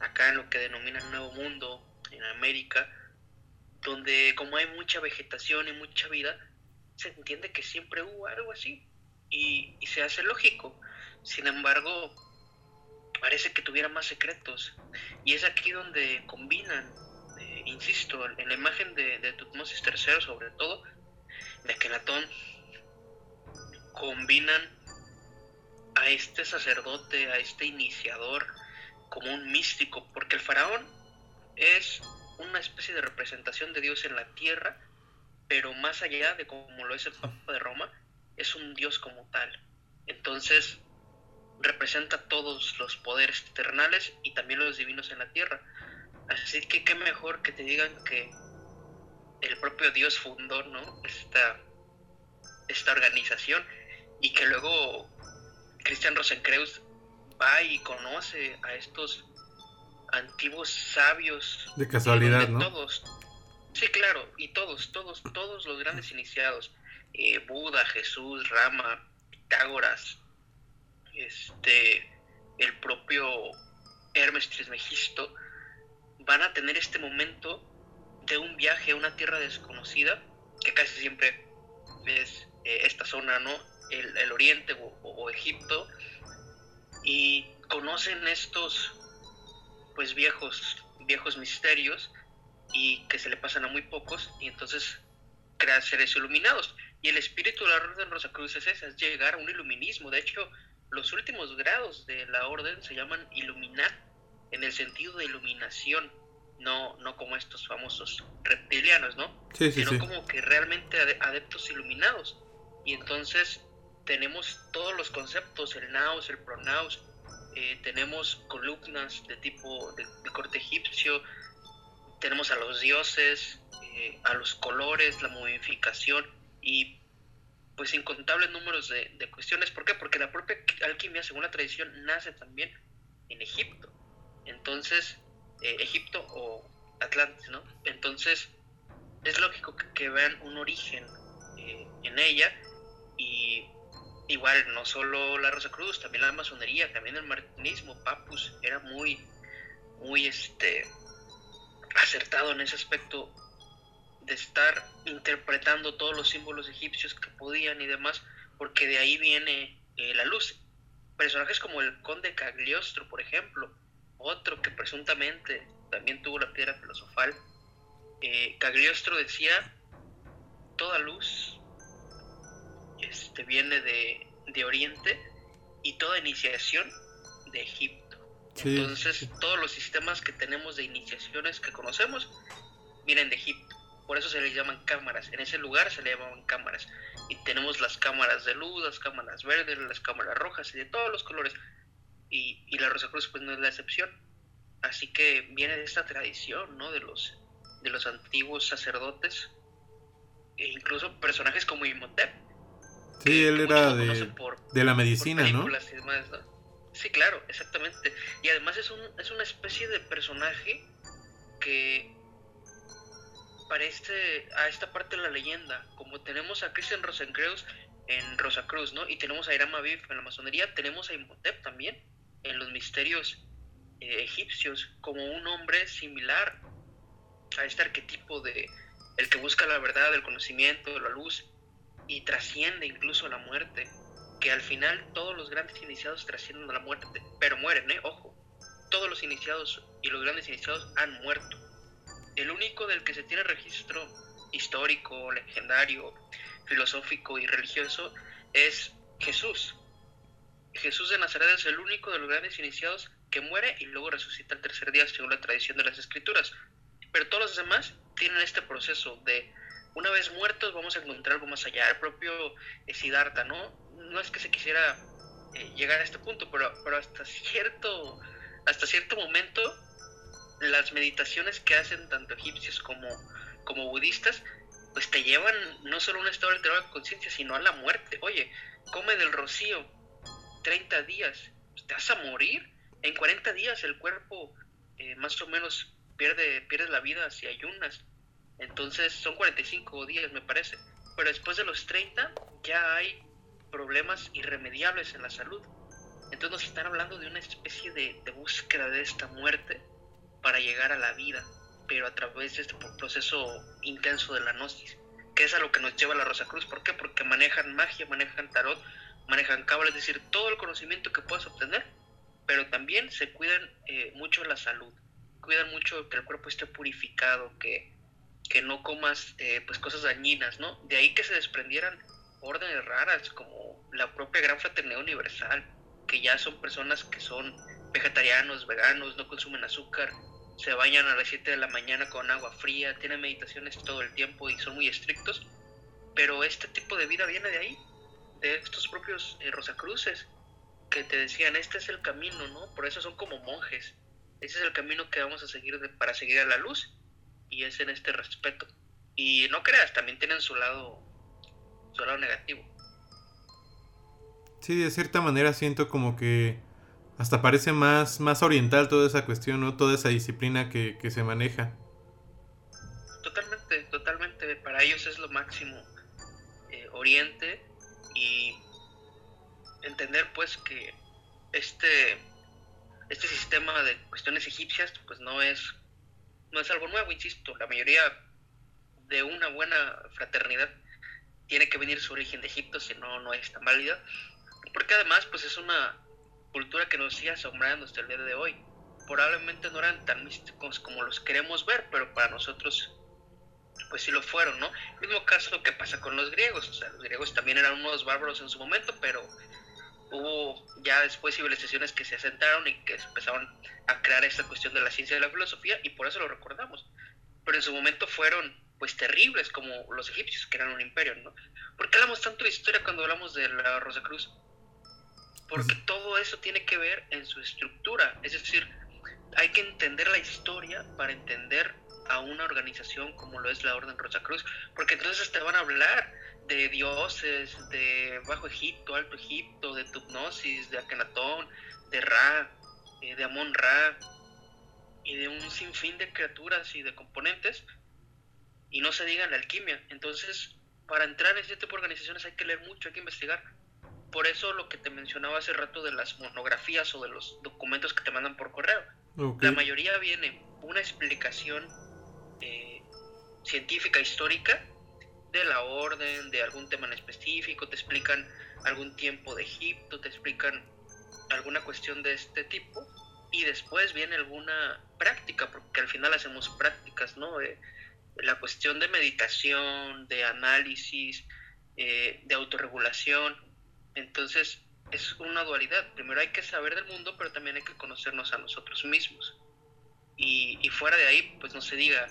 acá en lo que denominan Nuevo Mundo, en América, donde como hay mucha vegetación y mucha vida, se entiende que siempre hubo algo así y, se hace lógico. Sin embargo, parece que tuviera más secretos y es aquí donde combinan, insisto, en la imagen de, Tutmosis III sobre todo, de Akenatón, combinan a este sacerdote, a este iniciador, como un místico, porque el faraón es una especie de representación de Dios en la tierra, pero más allá de como lo es el Papa de Roma, es un Dios como tal. Entonces, representa todos los poderes eternales y también los divinos en la tierra. Así que qué mejor que te digan que el propio Dios fundó ¿no? esta, esta organización y que luego Christian Rosencreuz va y conoce a estos antiguos sabios. De casualidad, ¿no? Todos, sí, claro, y todos, todos, todos los grandes iniciados, eh, Buda, Jesús, Rama, Pitágoras, este, el propio Hermes Trismegisto, van a tener este momento de un viaje a una tierra desconocida, que casi siempre es eh, esta zona, ¿no? El, Oriente o Egipto, y conocen estos pues viejos viejos misterios y que se le pasan a muy pocos y entonces crean seres iluminados. Y el espíritu de la orden Rosacruz es esa, es llegar a un iluminismo. De hecho los últimos grados de la orden se llaman iluminar en el sentido de iluminación no no como estos famosos reptilianos no sino como que realmente adeptos iluminados y entonces tenemos todos los conceptos, el naos, el pronaos, eh, tenemos columnas de tipo de, corte egipcio, tenemos a los dioses, eh, a los colores, la modificación y pues incontables números de, cuestiones. ¿Por qué? Porque la propia alquimia, según la tradición, nace también en Egipto. Entonces, eh, Egipto o Atlantis, ¿no? Entonces, es lógico que, vean un origen eh, en ella y igual no solo la Rosa Cruz, también la masonería, también el martinismo, Papus era muy, muy este, acertado en ese aspecto de estar interpretando todos los símbolos egipcios que podían y demás, porque de ahí viene eh, la luz. Personajes como el conde Cagliostro, por ejemplo, otro que presuntamente también tuvo la piedra filosofal, eh, Cagliostro decía, toda luz este, viene de, Oriente y toda iniciación de Egipto. Entonces, todos los sistemas que tenemos de iniciaciones que conocemos vienen de Egipto. Por eso se les llaman cámaras. En ese lugar se le llamaban cámaras. Y tenemos las cámaras de luz, las cámaras verdes, las cámaras rojas y de todos los colores. Y, y la Rosa Cruz pues no es la excepción. Así que viene de esta tradición, ¿no? De los, de los antiguos sacerdotes e incluso personajes como Imhotep. Sí, él era de, de, la medicina, ¿no? Sí, claro, exactamente. Y además es, un, es una especie de personaje que parece a esta parte de la leyenda. Como tenemos a Christian Rosencreuz en Rosacruz, ¿no? Y tenemos a Iram Aviv en la masonería, tenemos a Imhotep también en los misterios eh, egipcios como un hombre similar a este arquetipo de el que busca la verdad, el conocimiento, la luz y trasciende incluso la muerte, que al final todos los grandes iniciados trascienden a la muerte, pero mueren, ¿eh? Ojo, todos los iniciados y los grandes iniciados han muerto. El único del que se tiene registro histórico, legendario, filosófico y religioso es Jesús. Jesús de Nazaret es el único de los grandes iniciados que muere y luego resucita el tercer día según la tradición de las escrituras. Pero todos los demás tienen este proceso de una vez muertos vamos a encontrar algo más allá. El propio Siddhartha, ¿no? No es que se quisiera eh, llegar a este punto, pero, pero hasta cierto hasta cierto momento las meditaciones que hacen tanto egipcios como, como budistas pues te llevan no solo a un estado alterado de conciencia, sino a la muerte. Oye, come del rocío 30 días, te vas a morir. En 40 días el cuerpo eh, más o menos pierde, pierde la vida si ayunas. Entonces son 45 días, me parece. Pero después de los 30 ya hay problemas irremediables en la salud. Entonces nos están hablando de una especie de, búsqueda de esta muerte para llegar a la vida, pero a través de este proceso intenso de la gnosis, que es a lo que nos lleva la Rosa Cruz. ¿Por qué? Porque manejan magia, manejan tarot, manejan cábala, es decir, todo el conocimiento que puedas obtener, pero también se cuidan eh, mucho la salud cuidan mucho que el cuerpo esté purificado, que, que no comas eh, pues cosas dañinas, ¿no? De ahí que se desprendieran órdenes raras como la propia Gran Fraternidad Universal, que ya son personas que son vegetarianos, veganos, no consumen azúcar, se bañan a las 7 de la mañana con agua fría, tienen meditaciones todo el tiempo y son muy estrictos, pero este tipo de vida viene de ahí, de estos propios eh, Rosacruces, que te decían, este es el camino, ¿no? Por eso son como monjes, ese es el camino que vamos a seguir para seguir a la luz y es en este respeto. Y no creas, también tienen su lado, su lado negativo. Sí, de cierta manera siento como que hasta parece más, más oriental toda esa cuestión, ¿no? Toda esa disciplina que, se maneja. Totalmente, totalmente. Para ellos es lo máximo. Eh, oriente y entender pues que este este sistema de cuestiones egipcias pues no es no es algo nuevo, insisto, la mayoría de una buena fraternidad tiene que venir su origen de Egipto, si no no es tan válida, porque además pues es una cultura que nos sigue asombrando hasta el día de hoy. Probablemente no eran tan místicos como los queremos ver, pero para nosotros pues sí lo fueron, ¿no? Mismo caso que pasa con los griegos, o sea, los griegos también eran unos bárbaros en su momento, pero hubo ya después civilizaciones que se asentaron y que empezaron a crear esta cuestión de la ciencia y la filosofía y por eso lo recordamos. Pero en su momento fueron pues terribles como los egipcios que eran un imperio, ¿no? ¿Por qué hablamos tanto de historia cuando hablamos de la Rosa Cruz? Porque todo eso tiene que ver en su estructura, es decir, hay que entender la historia para entender a una organización como lo es la Orden Rosa Cruz, porque entonces te van a hablar de dioses de Bajo Egipto, Alto Egipto, de Tupnosis, de Akenatón, de Ra, eh, de Amon Ra, y de un sinfín de criaturas y de componentes y no se diga la alquimia. Entonces, para entrar en este tipo de organizaciones hay que leer mucho, hay que investigar. Por eso lo que te mencionaba hace rato de las monografías o de los documentos que te mandan por correo. La mayoría viene una explicación eh, científica, histórica, de la orden, de algún tema en específico, te explican algún tiempo de Egipto, te explican alguna cuestión de este tipo, y después viene alguna práctica, porque al final hacemos prácticas, ¿no? Eh, la cuestión de meditación, de análisis, eh, de autorregulación. Entonces es una dualidad. Primero hay que saber del mundo, pero también hay que conocernos a nosotros mismos. Y, y fuera de ahí, pues no se diga,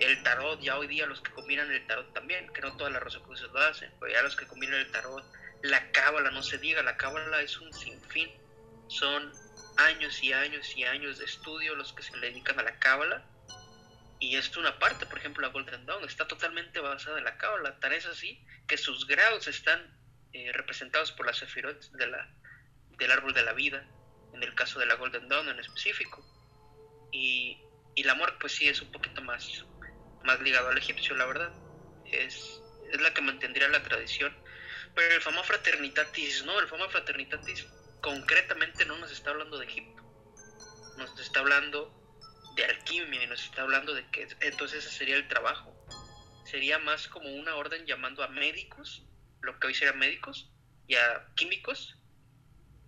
el tarot, ya hoy día los que combinan el tarot también, que no todas las rosacruces lo hacen, pero ya los que combinan el tarot, la cábala, no se diga, la cábala es un sinfín. Son años y años y años de estudio los que se le dedican a la cábala y es una parte, por ejemplo, la Golden Dawn está totalmente basada en la Cábala, tan es así que sus grados están eh, representados por las Sefirot del árbol de la vida, en el caso de la Golden Dawn en específico. Y, y la amor, pues sí, es un poquito más, más ligado al egipcio, la verdad. Es, es la que mantendría la tradición. Pero el famoso Fraternitatis, no, el famoso Fraternitatis concretamente no nos está hablando de Egipto, nos está hablando de alquimia y nos está hablando de que entonces ese sería el trabajo. Sería más como una orden llamando a médicos, lo que hoy serían médicos, y a químicos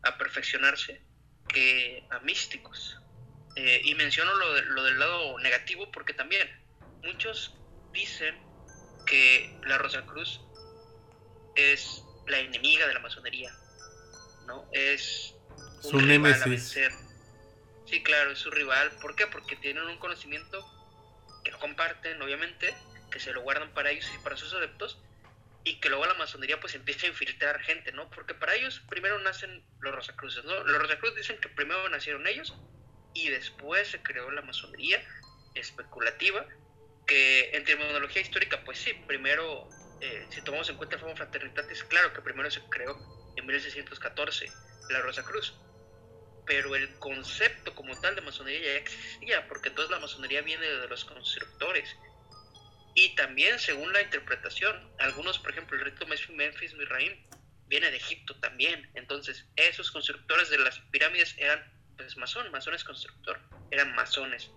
a perfeccionarse que a místicos. Eh, y menciono lo, lo del lado negativo porque también muchos dicen que la Rosa Cruz es la enemiga de la masonería, ¿no? Es un Su némesis. Sí, claro, es su rival. ¿Por qué? Porque tienen un conocimiento que no comparten, obviamente, que se lo guardan para ellos y para sus adeptos, y que luego la masonería pues empieza a infiltrar gente, ¿no? Porque para ellos primero nacen los Rosacruces, ¿no? Los Rosacruces dicen que primero nacieron ellos y después se creó la masonería especulativa, en terminología histórica, pues sí, primero, eh, si tomamos en cuenta el famoso Fraternitatis, claro que primero se creó en 1614 la Rosa Cruz pero el concepto como tal de masonería ya existía, porque entonces la masonería viene de los constructores. Y también, según la interpretación, algunos, por ejemplo, el rito Memphis Misraim viene de Egipto también. Entonces, esos constructores de las pirámides eran, pues, masón, masones constructor, eran masones.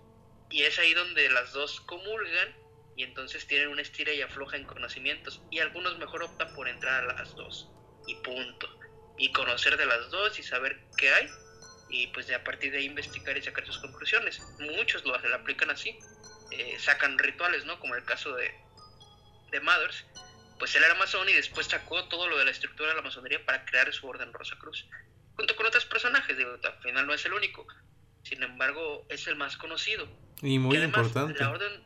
Y es ahí donde las dos comulgan y entonces tienen una estira y afloja en conocimientos. Y algunos mejor optan por entrar a las dos. Y punto. Y conocer de las dos y saber qué hay y pues de a partir de ahí investigar y sacar sus conclusiones. Muchos lo, aplican así, eh, sacan rituales, ¿no? Como el caso de, de Mothers, pues él era masón y después sacó todo lo de la estructura de la masonería para crear su orden Rosa Cruz, junto con otros personajes, digo, al final no es el único, sin embargo es el más conocido. Y muy importante. La orden,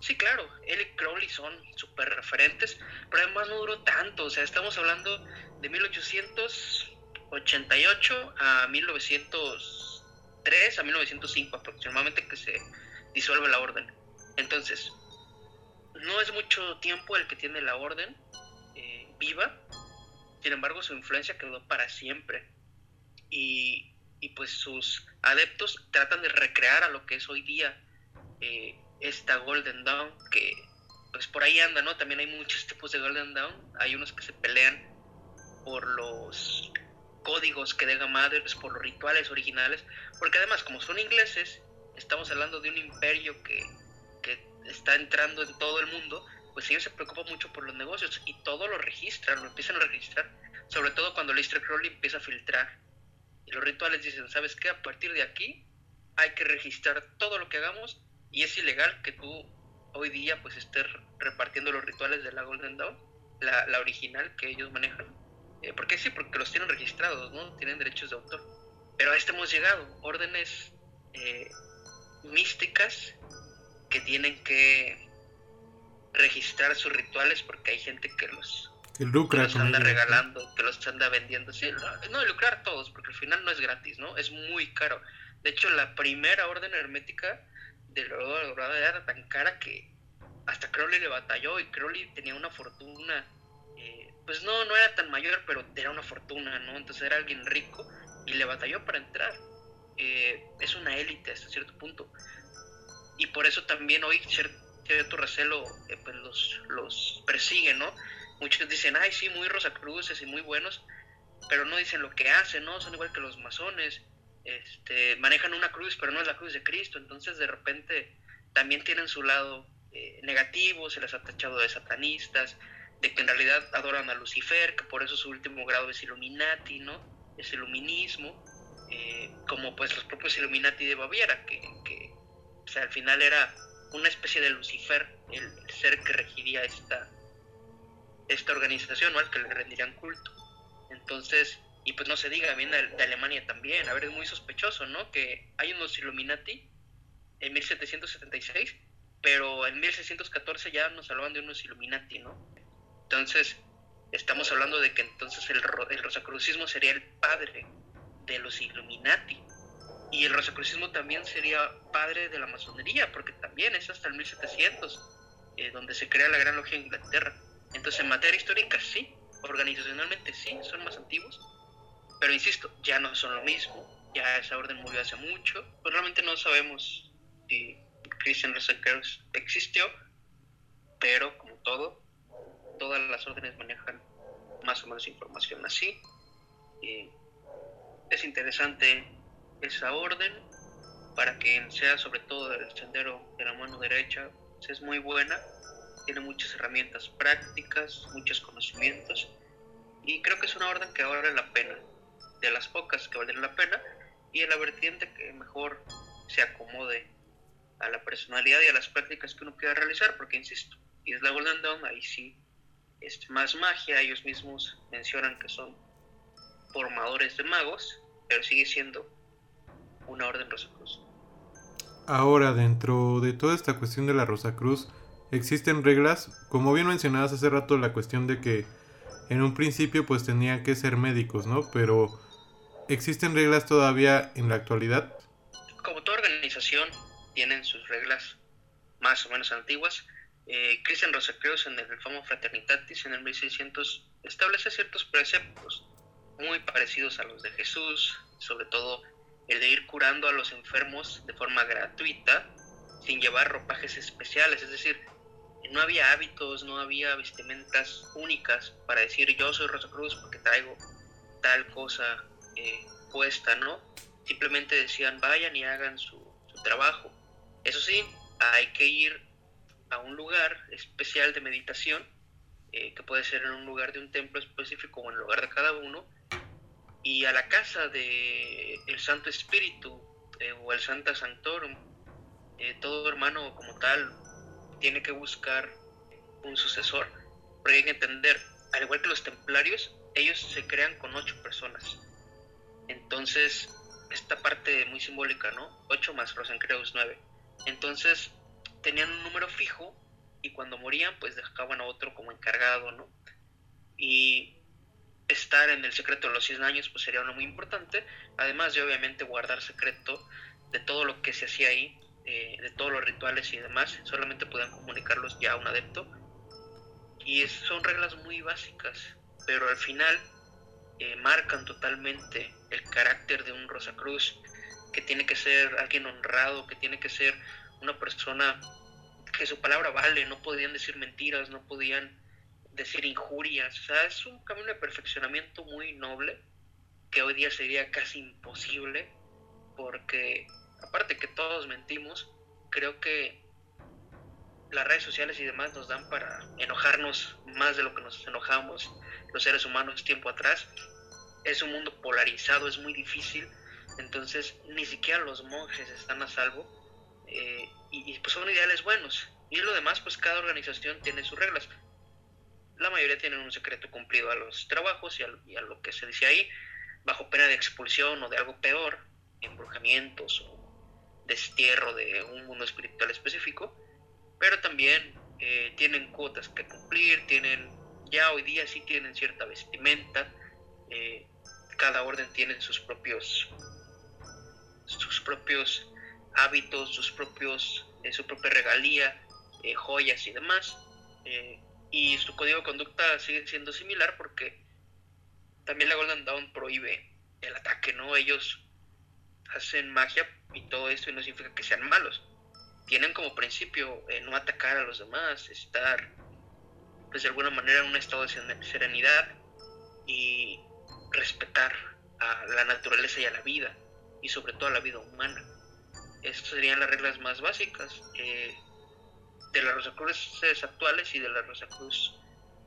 sí, claro, él y Crowley son súper referentes, pero además no duró tanto, o sea, estamos hablando de 1800 88 a 1903 a 1905 aproximadamente que se disuelve la orden. Entonces, no es mucho tiempo el que tiene la orden eh, viva, sin embargo su influencia quedó para siempre. Y, y, pues sus adeptos tratan de recrear a lo que es hoy día eh, esta Golden Dawn, que pues por ahí anda, ¿no? También hay muchos tipos de Golden Dawn, hay unos que se pelean por los códigos que deja Mothers, por los rituales originales, porque además como son ingleses, estamos hablando de un imperio que, que está entrando en todo el mundo, pues ellos se preocupan mucho por los negocios y todo lo registran, lo empiezan a registrar, sobre todo cuando Lister Crowley empieza a filtrar. Los rituales dicen, ¿sabes qué? A partir de aquí hay que registrar todo lo que hagamos y es ilegal que tú hoy día pues estés repartiendo los rituales de la Golden Dawn, la, la original que ellos manejan eh, porque sí, porque los tienen registrados, ¿no? Tienen derechos de autor. Pero a este hemos llegado, órdenes eh, místicas que tienen que registrar sus rituales porque hay gente que los, los anda regalando, que los anda vendiendo. Sí, no, lucrar todos, porque al final no es gratis, ¿no? Es muy caro. De hecho, la primera orden hermética de la dorada era tan cara que hasta Crowley le batalló y Crowley tenía una fortuna pues no, no era tan mayor, pero era una fortuna, ¿no? Entonces era alguien rico y le batalló para entrar. Eh, es una élite hasta cierto punto. Y por eso también hoy cierto recelo eh, pues los, los persigue, ¿no? Muchos dicen, ay, sí, muy rosacruces y muy buenos, pero no dicen lo que hacen, ¿no? Son igual que los masones, este, manejan una cruz, pero no es la cruz de Cristo, entonces de repente también tienen su lado eh, negativo, se les ha tachado de satanistas, de que en realidad adoran a Lucifer, que por eso su último grado es Illuminati, ¿no? Es iluminismo, eh, como pues los propios Illuminati de Baviera, que, que o sea, al final era una especie de Lucifer, el, ser que regiría esta, esta organización, ¿no? Al que le rendirían culto. Entonces, y pues no se diga, viene de, Alemania también, a ver, es muy sospechoso, ¿no? Que hay unos Illuminati en 1776, pero en 1614 ya nos hablaban de unos Illuminati, ¿no? Entonces, estamos hablando de que entonces el, el rosacrucismo sería el padre de los Illuminati. Y el rosacrucismo también sería padre de la masonería, porque también es hasta el 1700, eh, donde se crea la Gran Logia de Inglaterra. Entonces, en materia histórica, sí, organizacionalmente sí, son más antiguos, pero insisto, ya no son lo mismo, ya esa orden murió hace mucho, pues realmente no sabemos si Christian Rosacruz existió, pero como todo, todas las órdenes manejan más o menos información así. Y es interesante esa orden para quien sea sobre todo el sendero de la mano derecha, pues es muy buena, tiene muchas herramientas prácticas, muchos conocimientos y creo que es una orden que vale la pena, de las pocas que valen la pena y la vertiente que mejor se acomode a la personalidad y a las prácticas que uno quiera realizar, porque insisto, y es la Golden Dawn, ahí sí es más magia, ellos mismos mencionan que son formadores de magos, pero sigue siendo una orden Rosacruz. Ahora, dentro de toda esta cuestión de la Rosacruz, existen reglas, como bien mencionabas hace rato, la cuestión de que en un principio pues tenían que ser médicos, ¿no? Pero ¿existen reglas todavía en la actualidad? Como toda organización, tienen sus reglas más o menos antiguas. Eh, Christian Rosacruz en el Famo Fraternitatis en el 1600 establece ciertos preceptos muy parecidos a los de Jesús, sobre todo el de ir curando a los enfermos de forma gratuita, sin llevar ropajes especiales, es decir, no había hábitos, no había vestimentas únicas para decir yo soy Rosacruz porque traigo tal cosa eh, puesta, ¿no? Simplemente decían vayan y hagan su, trabajo. Eso sí, hay que ir a un lugar especial de meditación, eh, que puede ser en un lugar de un templo específico o en el lugar de cada uno, y a la casa de el Santo Espíritu eh, o el Santa Sanctorum. Todo hermano como tal tiene que buscar un sucesor, porque hay que entender, al igual que los templarios, ellos se crean con ocho personas. Entonces, esta parte muy simbólica, ¿no? Ocho más Rosencreus nueve. Entonces, tenían un número fijo y cuando morían, pues dejaban a otro como encargado, ¿no? Y estar en el secreto de los 100 años pues sería uno muy importante, además de obviamente guardar secreto de todo lo que se hacía ahí, eh, de todos los rituales y demás, solamente podían comunicarlos ya a un adepto. Y son reglas muy básicas, pero al final eh, marcan totalmente el carácter de un Rosacruz, que tiene que ser alguien honrado, que tiene que ser una persona que su palabra vale, no podían decir mentiras, no podían decir injurias, o sea, es un camino de perfeccionamiento muy noble que hoy día sería casi imposible porque aparte que todos mentimos, creo que las redes sociales y demás nos dan para enojarnos más de lo que nos enojamos los seres humanos tiempo atrás. Es un mundo polarizado, es muy difícil, entonces ni siquiera los monjes están a salvo eh, y, pues son ideales buenos. Y lo demás, pues cada organización tiene sus reglas la mayoría tienen un secreto cumplido a los trabajos y a, lo que se dice ahí, bajo pena de expulsión o de algo peor, embrujamientos o destierro de un mundo espiritual específico, pero también eh, tienen cuotas que cumplir, tienen, ya hoy día sí tienen cierta vestimenta, eh, cada orden tiene sus propios, sus propios hábitos, sus propios, eh, su propia regalía, joyas y demás y su código de conducta sigue siendo similar porque también la Golden Dawn prohíbe el ataque, ¿no? Ellos hacen magia y todo esto y no significa que sean malos. tienen como principio eh, no atacar a los demás, estar pues de alguna manera en un estado de serenidad y respetar a la naturaleza y a la vida y sobre todo a la vida humana. Estas serían las reglas más básicas eh, de las Rosacruces actuales y de la Rosacruz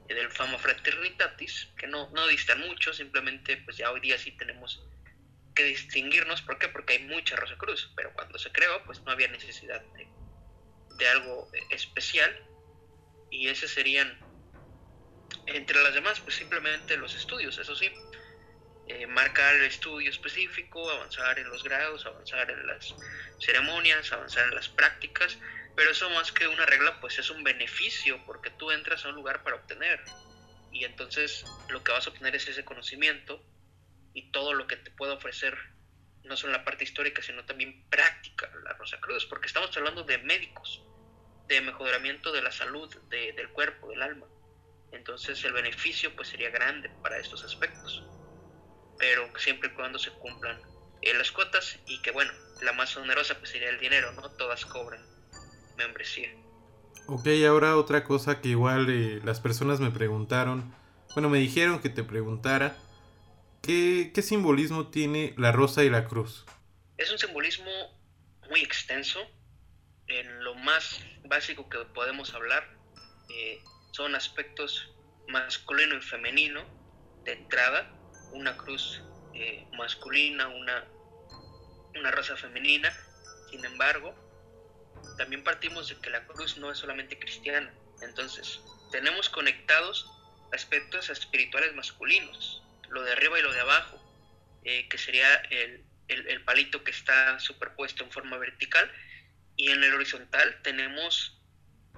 eh, del Fama Fraternitatis, que no, no distan mucho, simplemente pues ya hoy día sí tenemos que distinguirnos. ¿Por qué? Porque hay mucha Rosacruz, pero cuando se creó pues no había necesidad de, algo especial y ese serían entre las demás pues simplemente los estudios, eso sí, eh, marcar el estudio específico, avanzar en los grados, avanzar en las ceremonias, avanzar en las prácticas, pero eso más que una regla, pues es un beneficio, porque tú entras a un lugar para obtener, y entonces lo que vas a obtener es ese conocimiento y todo lo que te puede ofrecer, no solo la parte histórica, sino también práctica, la Rosa Cruz, porque estamos hablando de médicos, de mejoramiento de la salud, del cuerpo, del alma. Entonces el beneficio pues sería grande para estos aspectos pero siempre y cuando se cumplan eh, las cuotas y que bueno, la más onerosa pues sería el dinero, ¿no? Todas cobran membresía. Ok, ahora otra cosa que igual eh, las personas me preguntaron, bueno, me dijeron que te preguntara, ¿qué, ¿qué simbolismo tiene la rosa y la cruz? Es un simbolismo muy extenso, en lo más básico que podemos hablar, eh, son aspectos masculino y femenino de entrada, una cruz eh, masculina, una, una raza femenina. Sin embargo, también partimos de que la cruz no es solamente cristiana. Entonces, tenemos conectados aspectos espirituales masculinos, lo de arriba y lo de abajo, eh, que sería el, el, palito que está superpuesto en forma vertical, y en el horizontal tenemos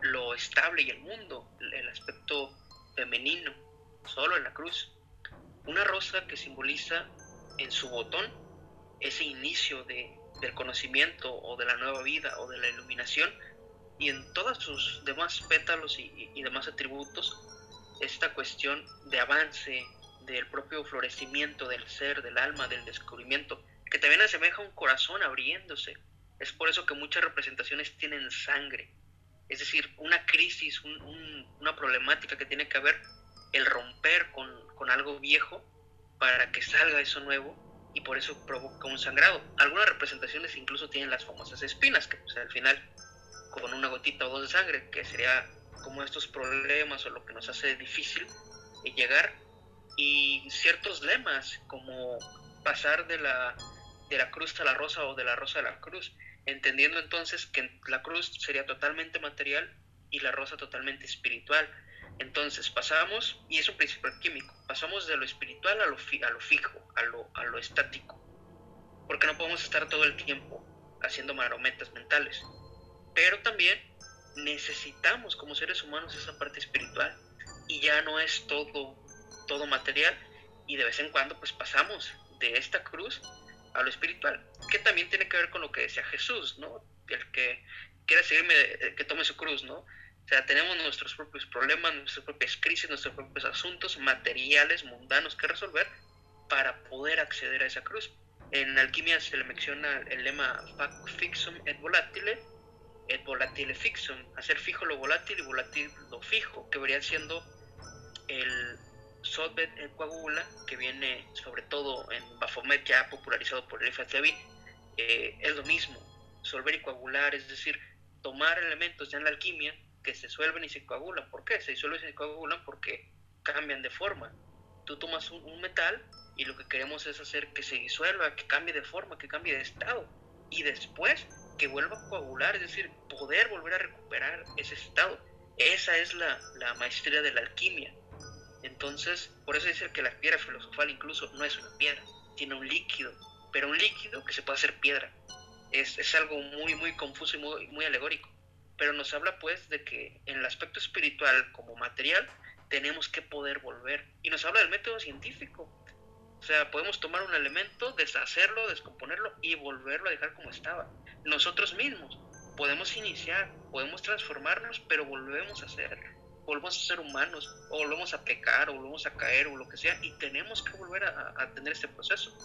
lo estable y el mundo, el aspecto femenino, solo en la cruz. Una rosa que simboliza en su botón ese inicio de, del conocimiento o de la nueva vida o de la iluminación y en todos sus demás pétalos y, y demás atributos esta cuestión de avance del propio florecimiento del ser, del alma, del descubrimiento, que también asemeja un corazón abriéndose. Es por eso que muchas representaciones tienen sangre, es decir, una crisis, una problemática que tiene que ver el romper con, algo viejo para que salga eso nuevo y por eso provoca un sangrado. Algunas representaciones incluso tienen las famosas espinas, que al final con una gotita o dos de sangre, que sería como estos problemas o lo que nos hace difícil llegar, y ciertos lemas como pasar de la, de la cruz a la rosa o de la rosa a la cruz, entendiendo entonces que la cruz sería totalmente material y la rosa totalmente espiritual entonces pasamos, y es un principio químico, pasamos de lo espiritual a lo, a lo fijo, a lo, a lo estático. Porque no podemos estar todo el tiempo haciendo marometas mentales. Pero también necesitamos como seres humanos esa parte espiritual. Y ya no es todo, todo material. Y de vez en cuando pues pasamos de esta cruz a lo espiritual. Que también tiene que ver con lo que decía Jesús, ¿no? El que quiera seguirme, que tome su cruz, ¿no? O sea, tenemos nuestros propios problemas, nuestras propias crisis, nuestros propios asuntos materiales, mundanos que resolver para poder acceder a esa cruz. En alquimia se le menciona el lema fac fixum et volatile, et volatile fixum, hacer fijo lo volátil y volátil lo fijo, que vería siendo el solvet et coagula, que viene sobre todo en Baphomet, ya popularizado por Eliphas Levi, eh, es lo mismo, solver y coagular, es decir, tomar elementos ya en la alquimia que se suelven y se coagulan. ¿Por qué? Se disuelven y se coagulan porque cambian de forma. Tú tomas un, metal y lo que queremos es hacer que se disuelva, que cambie de forma, que cambie de estado. Y después que vuelva a coagular, es decir, poder volver a recuperar ese estado. Esa es la, maestría de la alquimia. Entonces, por eso dice que la piedra filosofal incluso no es una piedra, tiene un líquido, pero un líquido que se puede hacer piedra. Es, es algo muy, muy confuso y muy, muy alegórico pero nos habla pues de que en el aspecto espiritual como material tenemos que poder volver. Y nos habla del método científico. O sea, podemos tomar un elemento, deshacerlo, descomponerlo y volverlo a dejar como estaba. Nosotros mismos podemos iniciar, podemos transformarnos, pero volvemos a ser, volvemos a ser humanos, o volvemos a pecar, o volvemos a caer, o lo que sea, y tenemos que volver a, a tener este proceso.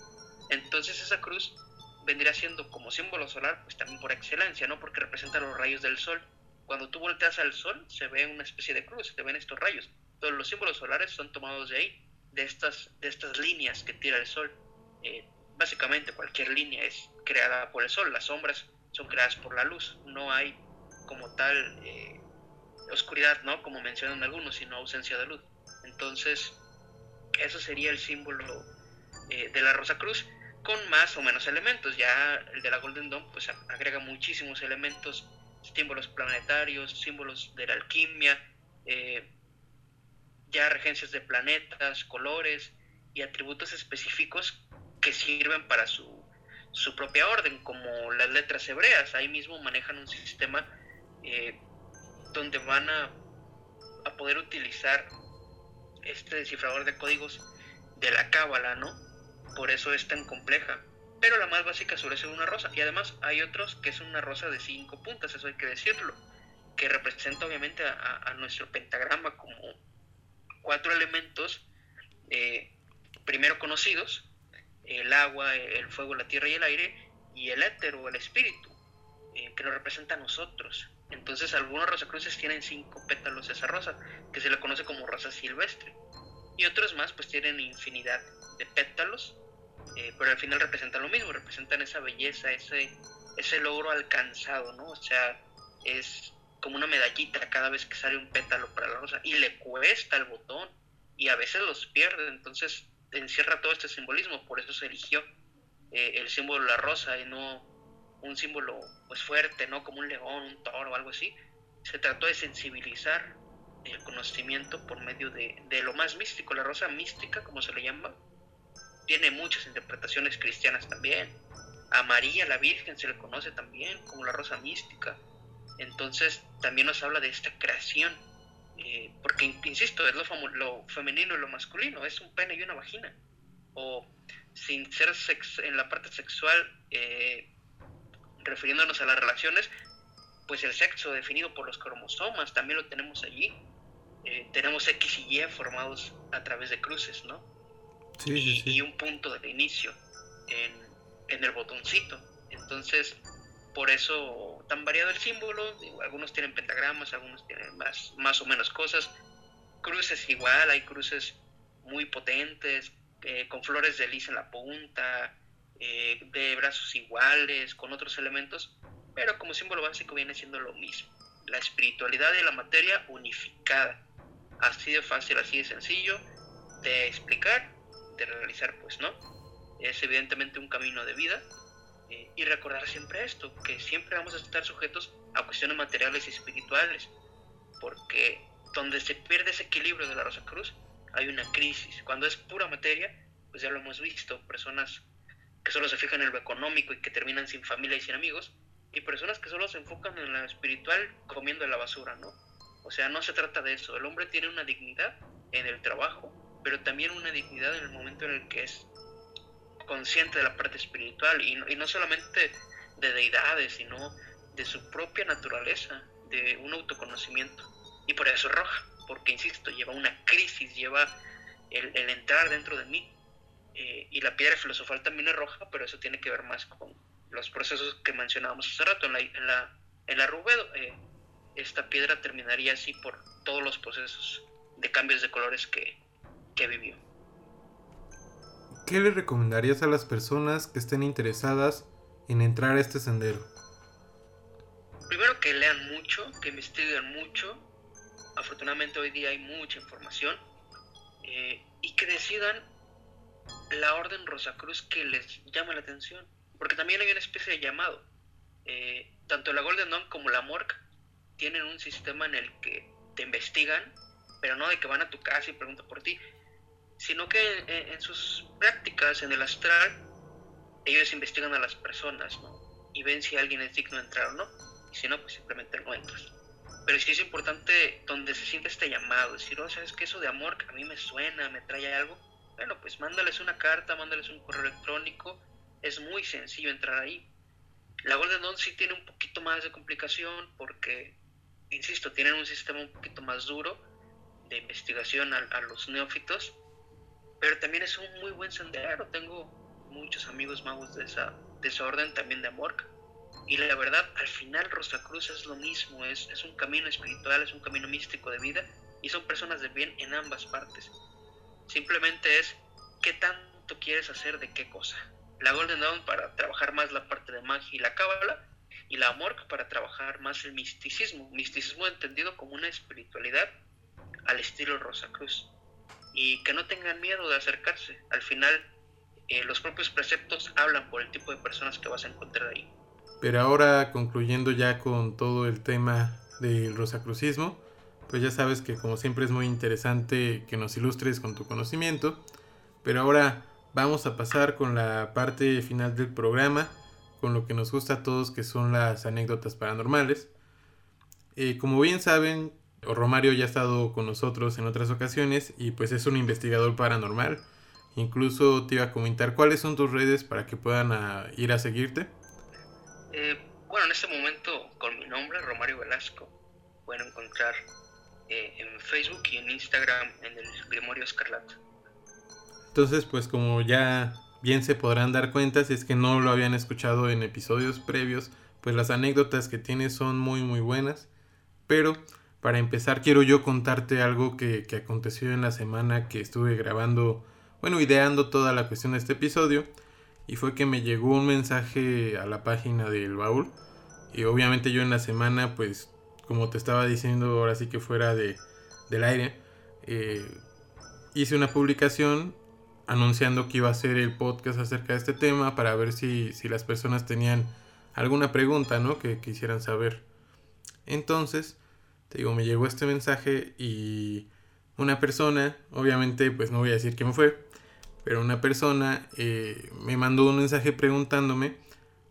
Entonces esa cruz vendría siendo como símbolo solar, pues también por excelencia, ¿no? Porque representa los rayos del sol. Cuando tú volteas al sol, se ve una especie de cruz, se ven estos rayos. Todos los símbolos solares son tomados de ahí, de estas, de estas líneas que tira el sol. Eh, básicamente cualquier línea es creada por el sol, las sombras son creadas por la luz, no hay como tal eh, oscuridad, ¿no? Como mencionan algunos, sino ausencia de luz. Entonces, eso sería el símbolo eh, de la Rosa Cruz con más o menos elementos. Ya el de la Golden Dawn pues agrega muchísimos elementos, símbolos planetarios, símbolos de la alquimia, eh, ya regencias de planetas, colores y atributos específicos que sirven para su, su propia orden, como las letras hebreas. Ahí mismo manejan un sistema eh, donde van a, a poder utilizar este descifrador de códigos de la cábala, ¿no? Por eso es tan compleja. Pero la más básica suele ser una rosa. Y además hay otros que es una rosa de cinco puntas, eso hay que decirlo. Que representa obviamente a, nuestro pentagrama como cuatro elementos eh, primero conocidos. El agua, el fuego, la tierra y el aire. Y el éter o el espíritu, eh, que nos representa a nosotros. Entonces algunos rosacruces tienen cinco pétalos esa rosa, que se le conoce como rosa silvestre. Y otros más pues tienen infinidad de pétalos, eh, pero al final representan lo mismo, representan esa belleza, ese, ese logro alcanzado, ¿no? O sea, es como una medallita cada vez que sale un pétalo para la rosa y le cuesta el botón y a veces los pierde, entonces encierra todo este simbolismo, por eso se eligió eh, el símbolo de la rosa y no un símbolo pues fuerte, ¿no? Como un león, un toro algo así. Se trató de sensibilizar el conocimiento por medio de, de lo más místico, la rosa mística, como se le llama, tiene muchas interpretaciones cristianas también. A María, la Virgen, se le conoce también como la rosa mística. Entonces, también nos habla de esta creación, eh, porque, insisto, es lo, lo, femenino y lo masculino, es un pene y una vagina. O sin ser en la parte sexual, eh, refiriéndonos a las relaciones, pues el sexo definido por los cromosomas también lo tenemos allí. Eh, tenemos X y Y formados a través de cruces, ¿no? Sí, y, un punto de inicio en, en, el botoncito. Entonces, por eso tan variado el símbolo. algunos tienen pentagramas, algunos tienen más, más o menos cosas. Cruces igual, hay cruces muy potentes, eh, con flores de lis en la punta, eh, de brazos iguales, con otros elementos, pero como símbolo básico viene siendo lo mismo. La espiritualidad y la materia unificada. Así de fácil, así de sencillo de explicar, de realizar, pues no. Es evidentemente un camino de vida. Eh, y recordar siempre esto, que siempre vamos a estar sujetos a cuestiones materiales y espirituales, porque donde se pierde ese equilibrio de la Rosa Cruz, hay una crisis. Cuando es pura materia, pues ya lo hemos visto, personas que solo se fijan en lo económico y que terminan sin familia y sin amigos, y personas que solo se enfocan en lo espiritual comiendo la basura, ¿no? O sea, no se trata de eso. El hombre tiene una dignidad en el trabajo, pero también una dignidad en el momento en el que es consciente de la parte espiritual y no, y no solamente de deidades, sino de su propia naturaleza, de un autoconocimiento. Y por eso es roja, porque, insisto, lleva una crisis, lleva el, el entrar dentro de mí eh, y la piedra filosofal también es roja, pero eso tiene que ver más con los procesos que mencionábamos hace rato. En la, en la, en la Rubedo, eh, esta piedra terminaría así por todos los procesos de cambios de colores que, que vivió. ¿Qué le recomendarías a las personas que estén interesadas en entrar a este sendero? Primero que lean mucho, que investiguen mucho. Afortunadamente hoy día hay mucha información. Eh, y que decidan la Orden Rosacruz que les llama la atención, porque también hay una especie de llamado. Eh, tanto la Golden Dawn como la Mork tienen un sistema en el que te investigan, pero no de que van a tu casa y preguntan por ti, sino que en, sus prácticas en el astral, ellos investigan a las personas, Y ven si alguien es digno de entrar o no, y si no, pues simplemente no entras. Pero sí es importante donde se siente este llamado, decir, oh, ¿sabes que Eso de amor a mí me suena, me trae algo bueno, pues mándales una carta, mándales un correo electrónico, es muy sencillo entrar ahí. La Golden Dawn sí tiene un poquito más de complicación porque, insisto, tienen un sistema un poquito más duro de investigación a, los neófitos, pero también es un muy buen sendero. Tengo muchos amigos magos de esa, desorden también de amor. Y la verdad, al final Rosacruz es lo mismo, es, es un camino espiritual, es un camino místico de vida y son personas de bien en ambas partes. Simplemente es qué tanto quieres hacer de qué cosa. La Golden Dawn para trabajar más la parte de magia y la cábala y la Amor para trabajar más el misticismo, misticismo entendido como una espiritualidad al estilo Rosacruz y que no tengan miedo de acercarse. Al final, eh, los propios preceptos hablan por el tipo de personas que vas a encontrar ahí. Pero ahora, concluyendo ya con todo el tema del rosacrucismo, pues ya sabes que como siempre es muy interesante que nos ilustres con tu conocimiento. Pero ahora vamos a pasar con la parte final del programa, con lo que nos gusta a todos, que son las anécdotas paranormales. Eh, como bien saben, Romario ya ha estado con nosotros en otras ocasiones y pues es un investigador paranormal. Incluso te iba a comentar cuáles son tus redes para que puedan ah, ir a seguirte. Eh, bueno, en este momento con mi nombre, Romario Velasco, pueden encontrar eh, en Facebook y en Instagram en el Grimorio Escarlata. Entonces, pues como ya bien se podrán dar cuenta, si es que no lo habían escuchado en episodios previos, pues las anécdotas que tiene son muy muy buenas. Pero para empezar, quiero yo contarte algo que, aconteció en la semana que estuve grabando, bueno, ideando toda la cuestión de este episodio. Y fue que me llegó un mensaje a la página del baúl. Y obviamente yo en la semana, pues, como te estaba diciendo, ahora sí que fuera de, del aire, eh, hice una publicación anunciando que iba a hacer el podcast acerca de este tema para ver si, si las personas tenían alguna pregunta, ¿no? Que quisieran saber. Entonces, te digo, me llegó este mensaje y una persona, obviamente pues no voy a decir quién fue, pero una persona eh, me mandó un mensaje preguntándome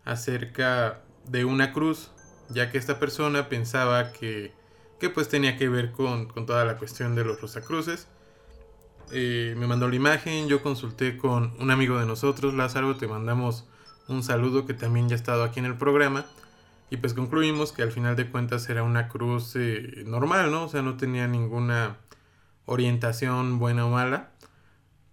acerca de una cruz, ya que esta persona pensaba que, que pues tenía que ver con, con, toda la cuestión de los Rosacruces. Eh, me mandó la imagen, yo consulté con un amigo de nosotros, Lázaro, te mandamos un saludo que también ya ha estado aquí en el programa. Y pues concluimos que al final de cuentas era una cruz eh, normal, ¿no? O sea, no tenía ninguna orientación buena o mala.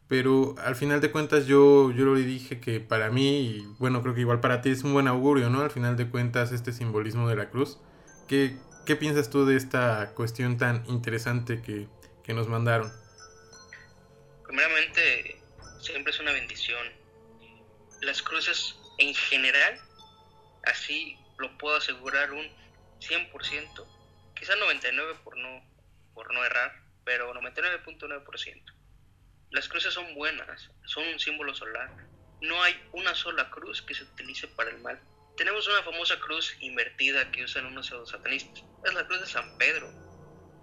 Pero al final de cuentas yo, yo le dije que para mí, y bueno, creo que igual para ti es un buen augurio, ¿no? Al final de cuentas este simbolismo de la cruz. ¿Qué, qué piensas tú de esta cuestión tan interesante que, que nos mandaron? Primeramente, siempre es una bendición. Las cruces en general, así lo puedo asegurar un 100%, quizá 99% por no, por no errar, pero 99.9%. Las cruces son buenas, son un símbolo solar. No hay una sola cruz que se utilice para el mal. Tenemos una famosa cruz invertida que usan unos satanistas. Es la cruz de San Pedro.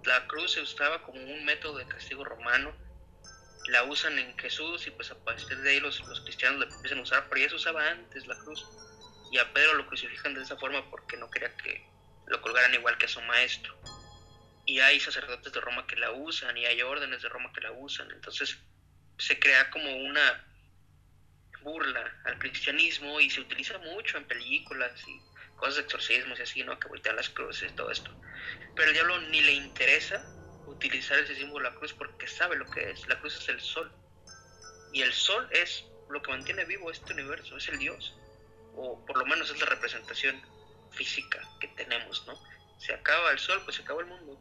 La cruz se usaba como un método de castigo romano. La usan en Jesús y pues a partir de ahí los, los cristianos la empiezan a usar, pero ya se usaba antes la cruz y a Pedro lo crucifican de esa forma porque no quería que lo colgaran igual que a su maestro. Y hay sacerdotes de Roma que la usan y hay órdenes de Roma que la usan. Entonces se crea como una burla al cristianismo y se utiliza mucho en películas y cosas de exorcismos y así, ¿no? Que voltean las cruces, todo esto. Pero al diablo ni le interesa utilizar ese símbolo de la cruz porque sabe lo que es. La cruz es el sol. Y el sol es lo que mantiene vivo este universo, es el Dios o por lo menos es la representación física que tenemos, ¿no? Se acaba el sol, pues se acaba el mundo.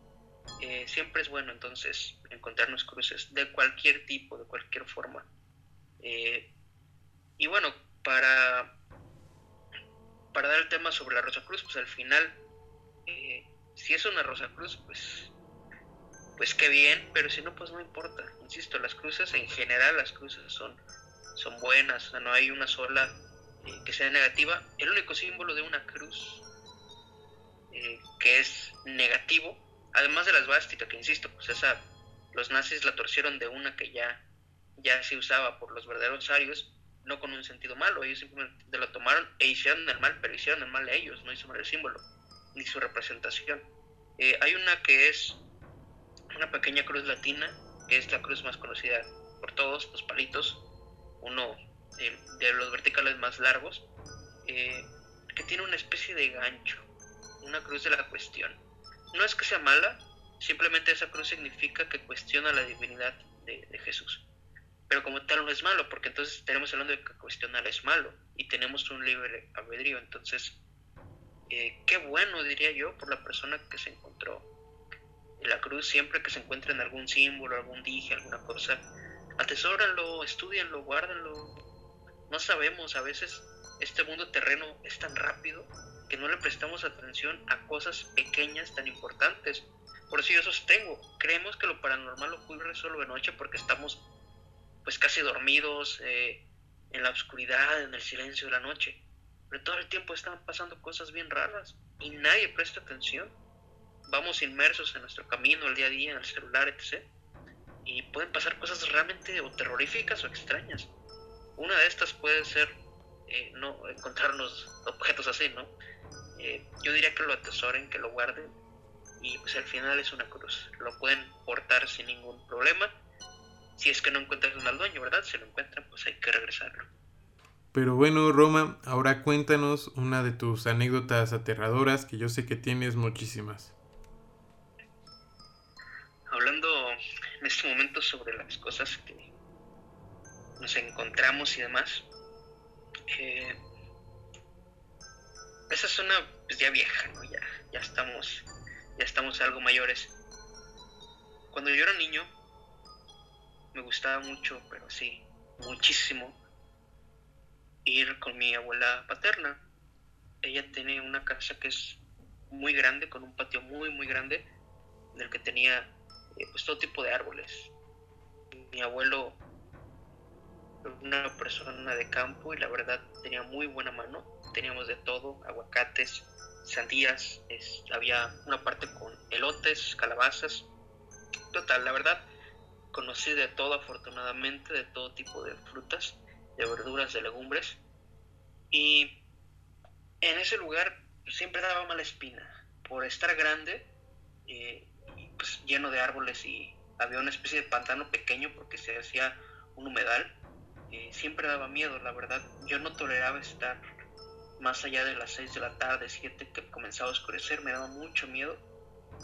Eh, siempre es bueno entonces encontrarnos cruces de cualquier tipo, de cualquier forma. Eh, y bueno, para, para dar el tema sobre la Rosa Cruz, pues al final, eh, si es una Rosa Cruz, pues, pues qué bien, pero si no, pues no importa. Insisto, las cruces, en general las cruces son, son buenas, no hay una sola que sea negativa, el único símbolo de una cruz que es negativo, además de la esvástica, que insisto, pues esa, los nazis la torcieron de una que ya, ya se usaba por los verdaderos arios, no con un sentido malo, ellos simplemente la tomaron e hicieron el mal, pero hicieron el mal a ellos, no hicieron el símbolo, ni su representación. Eh, hay una que es una pequeña cruz latina, que es la cruz más conocida por todos, los palitos, uno eh, de los verticales más largos, eh, que tiene una especie de gancho, una cruz de la cuestión. No es que sea mala, simplemente esa cruz significa que cuestiona la divinidad de, Jesús. pero como tal no es malo, porque entonces estaremos hablando de que cuestionar es malo y tenemos un libre albedrío. Entonces, eh, qué bueno, diría yo, por la persona que se encontró en la cruz, siempre que se encuentre en algún símbolo, algún dije, alguna cosa, atesóranlo, estudianlo, guárdenlo. No sabemos, a veces este mundo terreno es tan rápido que no le prestamos atención a cosas pequeñas tan importantes. Por eso yo sostengo, creemos que lo paranormal ocurre solo de noche porque estamos pues casi dormidos, eh, en la oscuridad, en el silencio de la noche. Pero todo el tiempo están pasando cosas bien raras y nadie presta atención. Vamos inmersos en nuestro camino, el día a día, en el celular, etc. Y pueden pasar cosas realmente o terroríficas o extrañas. Una de estas puede ser eh, no encontrarnos objetos así, ¿no? Eh, yo diría que lo atesoren, que lo guarden y pues al final es una cruz. Lo pueden portar sin ningún problema. Si es que no encuentran al dueño, ¿verdad? Si lo encuentran, pues hay que regresarlo. Pero bueno, Roma, ahora cuéntanos una de tus anécdotas aterradoras, que yo sé que tienes muchísimas. Hablando en este momento sobre las cosas que nos encontramos y demás, eh, esa es una pues ya vieja, ¿no? Ya, estamos ya estamos algo mayores. Cuando yo era niño, me gustaba mucho, pero sí, muchísimo, ir con mi abuela paterna. Ella tiene una casa que es muy grande, con un patio muy, muy grande, en el que tenía eh, pues todo tipo de árboles. Mi abuelo una persona de campo y la verdad tenía muy buena mano. Teníamos de todo, aguacates, sandías, había una parte con elotes, calabazas. Total, la verdad, conocí de todo afortunadamente, de todo tipo de frutas, de verduras, de legumbres. Y en ese lugar siempre daba mala espina. Por estar grande, eh, pues lleno de árboles y había una especie de pantano pequeño porque se hacía un humedal. Eh, siempre daba miedo, la verdad. Yo no toleraba estar más allá de las 6 de la tarde, 7 que comenzaba a oscurecer, me daba mucho miedo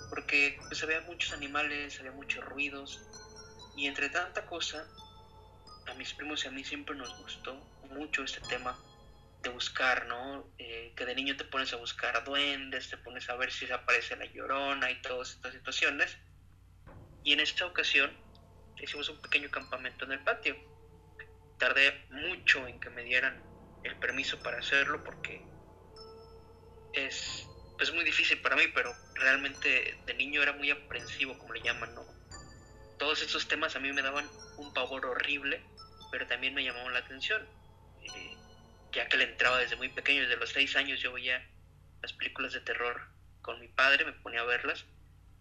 porque pues había muchos animales, había muchos ruidos y entre tanta cosa a mis primos y a mí siempre nos gustó mucho este tema de buscar, ¿no? Eh, que de niño te pones a buscar duendes, te pones a ver si aparece la llorona y todas estas situaciones. Y en esta ocasión hicimos un pequeño campamento en el patio. Tardé mucho en que me dieran el permiso para hacerlo porque es pues muy difícil para mí, pero realmente de niño era muy aprensivo, como le llaman, ¿no? Todos estos temas a mí me daban un pavor horrible, pero también me llamaban la atención, eh, ya que le entraba desde muy pequeño, desde los seis años yo veía las películas de terror con mi padre, me ponía a verlas,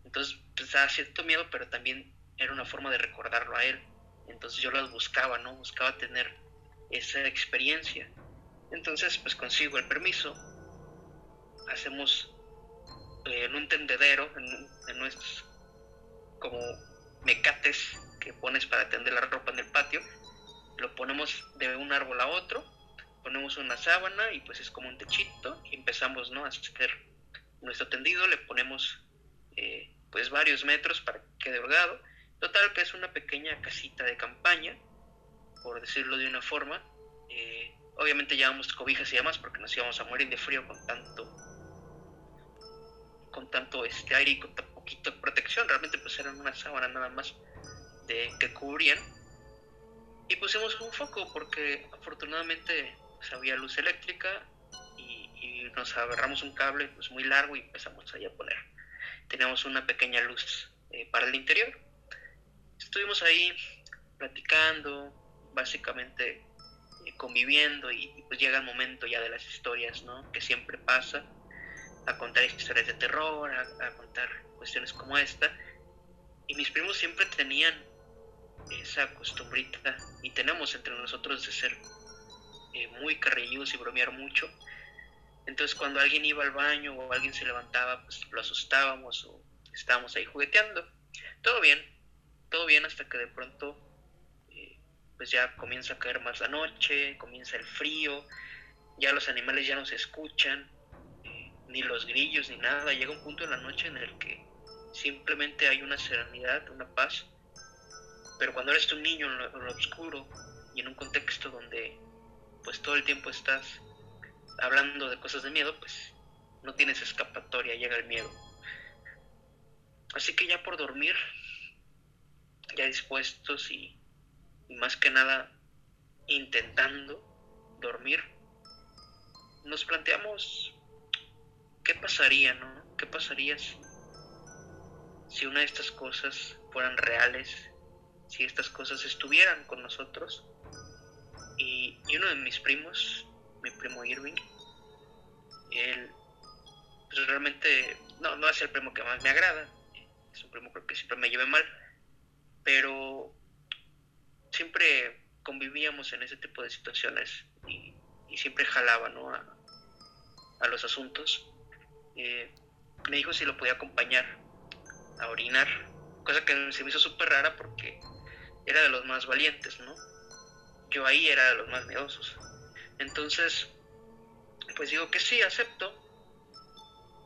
entonces pues daba cierto miedo, pero también era una forma de recordarlo a él, entonces yo las buscaba, ¿no? Buscaba tener esa experiencia entonces, pues consigo el permiso, hacemos eh, en un tendedero, en, nuestros como mecates que pones para tender la ropa en el patio, lo ponemos de un árbol a otro, ponemos una sábana y pues es como un techito y empezamos ¿no? a hacer nuestro tendido, le ponemos eh, pues varios metros para que quede holgado. Total que es una pequeña casita de campaña, por decirlo de una forma, eh, Obviamente llevamos cobijas y demás porque nos íbamos a morir de frío con tanto con tanto este aire y con tan poquito protección. Realmente pues eran una sábana nada más de que cubrían. Y pusimos un foco porque afortunadamente pues, había luz eléctrica y, nos agarramos un cable pues muy largo y empezamos ahí a poner. Teníamos una pequeña luz eh, para el interior. Estuvimos ahí platicando, básicamente conviviendo y, pues llega el momento ya de las historias, ¿no? Que siempre pasa, a contar historias de terror, a, contar cuestiones como esta. Y mis primos siempre tenían esa costumbrita y tenemos entre nosotros de ser eh, muy carrilludos y bromear mucho. Entonces cuando alguien iba al baño o alguien se levantaba, pues lo asustábamos o estábamos ahí jugueteando. Todo bien, todo bien hasta que de pronto pues ya comienza a caer más la noche, comienza el frío, ya los animales ya no se escuchan, eh, ni los grillos ni nada, llega un punto en la noche en el que simplemente hay una serenidad, una paz, Pero cuando eres un niño en lo, oscuro y en un contexto donde pues todo el tiempo estás hablando de cosas de miedo, pues no tienes escapatoria, llega el miedo. Así que ya por dormir, ya dispuestos y, y más que nada intentando dormir, nos planteamos qué pasaría, ¿no? ¿Qué pasaría si, una de estas cosas fueran reales, si estas cosas estuvieran con nosotros? Y, uno de mis primos, mi primo Irving, él pues realmente no, no es el primo que más me agrada, es un primo que siempre me lleve mal, pero siempre convivíamos en ese tipo de situaciones y, siempre jalaba ¿no? a, a los asuntos. Eh, me dijo si lo podía acompañar a orinar, cosa que se me hizo súper rara porque era de los más valientes, ¿no? Yo ahí era de los más miedosos. Entonces, pues digo que sí, acepto.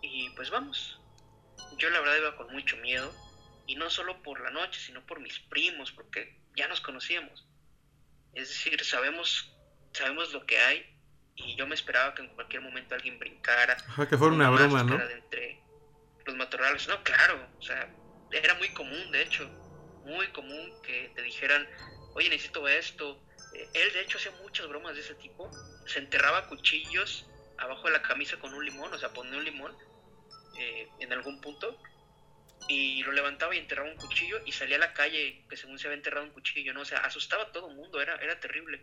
Y pues vamos. Yo la verdad iba con mucho miedo. Y no solo por la noche, sino por mis primos, porque ya nos conocíamos. Es decir, sabemos, sabemos lo que hay y yo me esperaba que en cualquier momento alguien brincara. Ajá, que fuera una broma, ¿no? entre los matorrales. No, claro, o sea, era muy común, de hecho, muy común que te dijeran, oye, necesito esto. Eh, él, de hecho, hacía muchas bromas de ese tipo. Se enterraba cuchillos abajo de la camisa con un limón, o sea, ponía un limón eh, en algún punto y lo levantaba y enterraba un cuchillo y salía a la calle que según se había enterrado un cuchillo, ¿no? O sea, asustaba a todo el mundo, era, era terrible.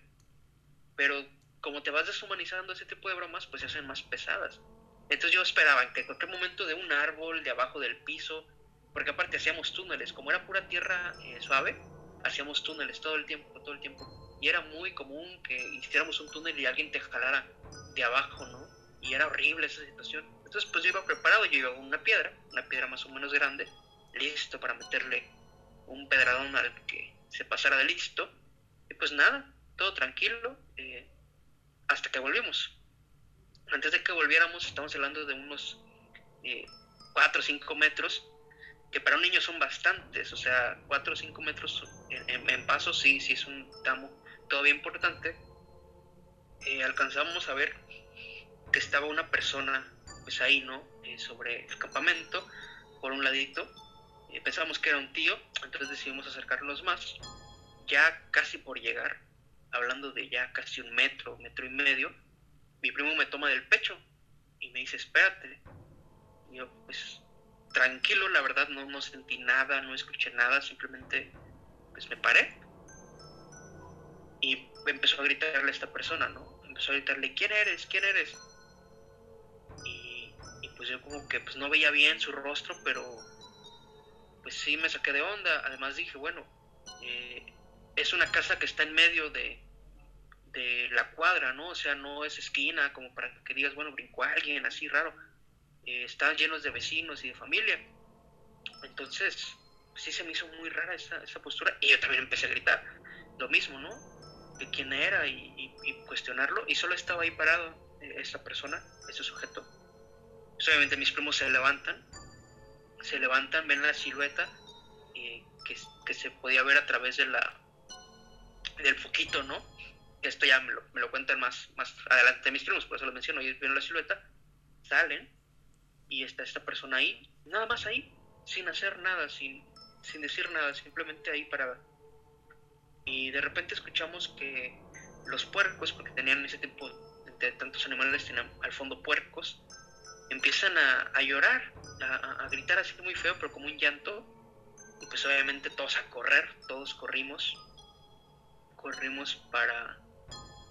Pero como te vas deshumanizando ese tipo de bromas, pues se hacen más pesadas. Entonces yo esperaba que en cualquier momento de un árbol, de abajo del piso, porque aparte hacíamos túneles, como era pura tierra eh, suave, hacíamos túneles todo el tiempo, todo el tiempo. Y era muy común que hiciéramos un túnel y alguien te jalara de abajo, ¿no? Y era horrible esa situación. Entonces pues yo iba preparado, yo iba con una piedra, una piedra más o menos grande, listo para meterle un pedradón al que se pasara de listo. Y pues nada, todo tranquilo. Eh, hasta que volvimos. Antes de que volviéramos, estamos hablando de unos 4 o 5 metros, que para un niño son bastantes, o sea, 4 o 5 metros en, paso, sí, sí es un tramo todavía importante. Eh, alcanzamos a ver que estaba una persona, pues ahí, ¿no? Eh, sobre el campamento, por un ladito. Eh, pensábamos que era un tío, entonces decidimos acercarnos más. Ya casi por llegar, hablando de ya casi un metro, metro y medio, mi primo me toma del pecho y me dice, espérate. Yo, pues, tranquilo, la verdad no, no sentí nada, no escuché nada, simplemente, pues me paré. Y empezó a gritarle a esta persona, ¿no? Empezó a gritarle, ¿quién eres? ¿quién eres? Pues yo como que pues no veía bien su rostro, pero pues sí me saqué de onda. Además dije, bueno, eh, es una casa que está en medio de, de la cuadra, ¿no? O sea, no es esquina como para que digas, bueno, brincó alguien así raro. Eh, están llenos de vecinos y de familia. Entonces, sí se me hizo muy rara esa, esa postura. Y yo también empecé a gritar lo mismo, ¿no? De quién era y, cuestionarlo. Y solo estaba ahí parado eh, esa persona, ese sujeto. Pues, obviamente mis primos se levantan, se levantan, ven la silueta eh, que, que se podía ver a través de la, del foquito, ¿no? Esto ya me lo, me lo cuentan más, más adelante mis primos, por eso lo menciono. Ellos vieron la silueta, salen y está esta persona ahí, nada más ahí, sin hacer nada, sin, sin decir nada, simplemente ahí parada. Y de repente escuchamos que los puercos, porque tenían ese tipo de tantos animales, tenían al fondo puercos, empiezan a, llorar, a, gritar así muy feo, pero como un llanto. Y pues obviamente todos a correr, todos corrimos corrimos para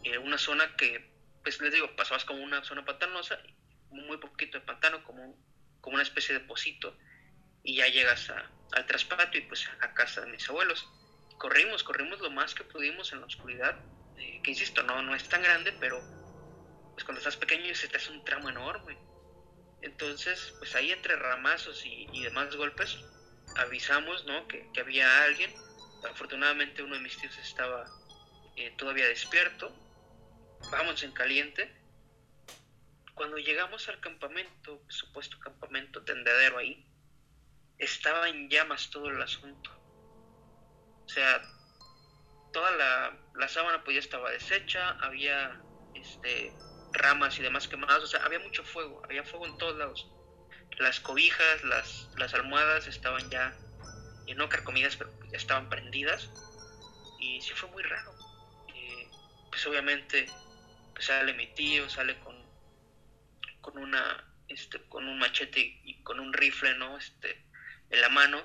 eh, una zona que, pues les digo, pasabas como una zona pantanosa, muy poquito de pantano, como, como una especie de pocito, y ya llegas al traspatio y pues a casa de mis abuelos. Corrimos, corrimos lo más que pudimos en la oscuridad, eh, que insisto, no, no es tan grande, pero pues cuando estás pequeño se te hace un tramo enorme. Entonces, pues ahí entre ramazos y, demás golpes, avisamos, ¿no? Que, que había alguien Afortunadamente uno de mis tíos estaba eh, todavía despierto. Vamos en caliente. Cuando llegamos al campamento, supuesto campamento tendedero ahí, estaba en llamas todo el asunto. O sea, toda la, la sábana pues ya estaba deshecha, había este, ramas y demás quemadas, o sea, había mucho fuego, había fuego en todos lados. Las cobijas, las, las almohadas estaban ya, y no carcomidas, pero ya estaban prendidas. Y sí fue muy raro. pues obviamente pues sale mi tío, sale con, con una este, con un machete y con un rifle, ¿no? Este, en la mano.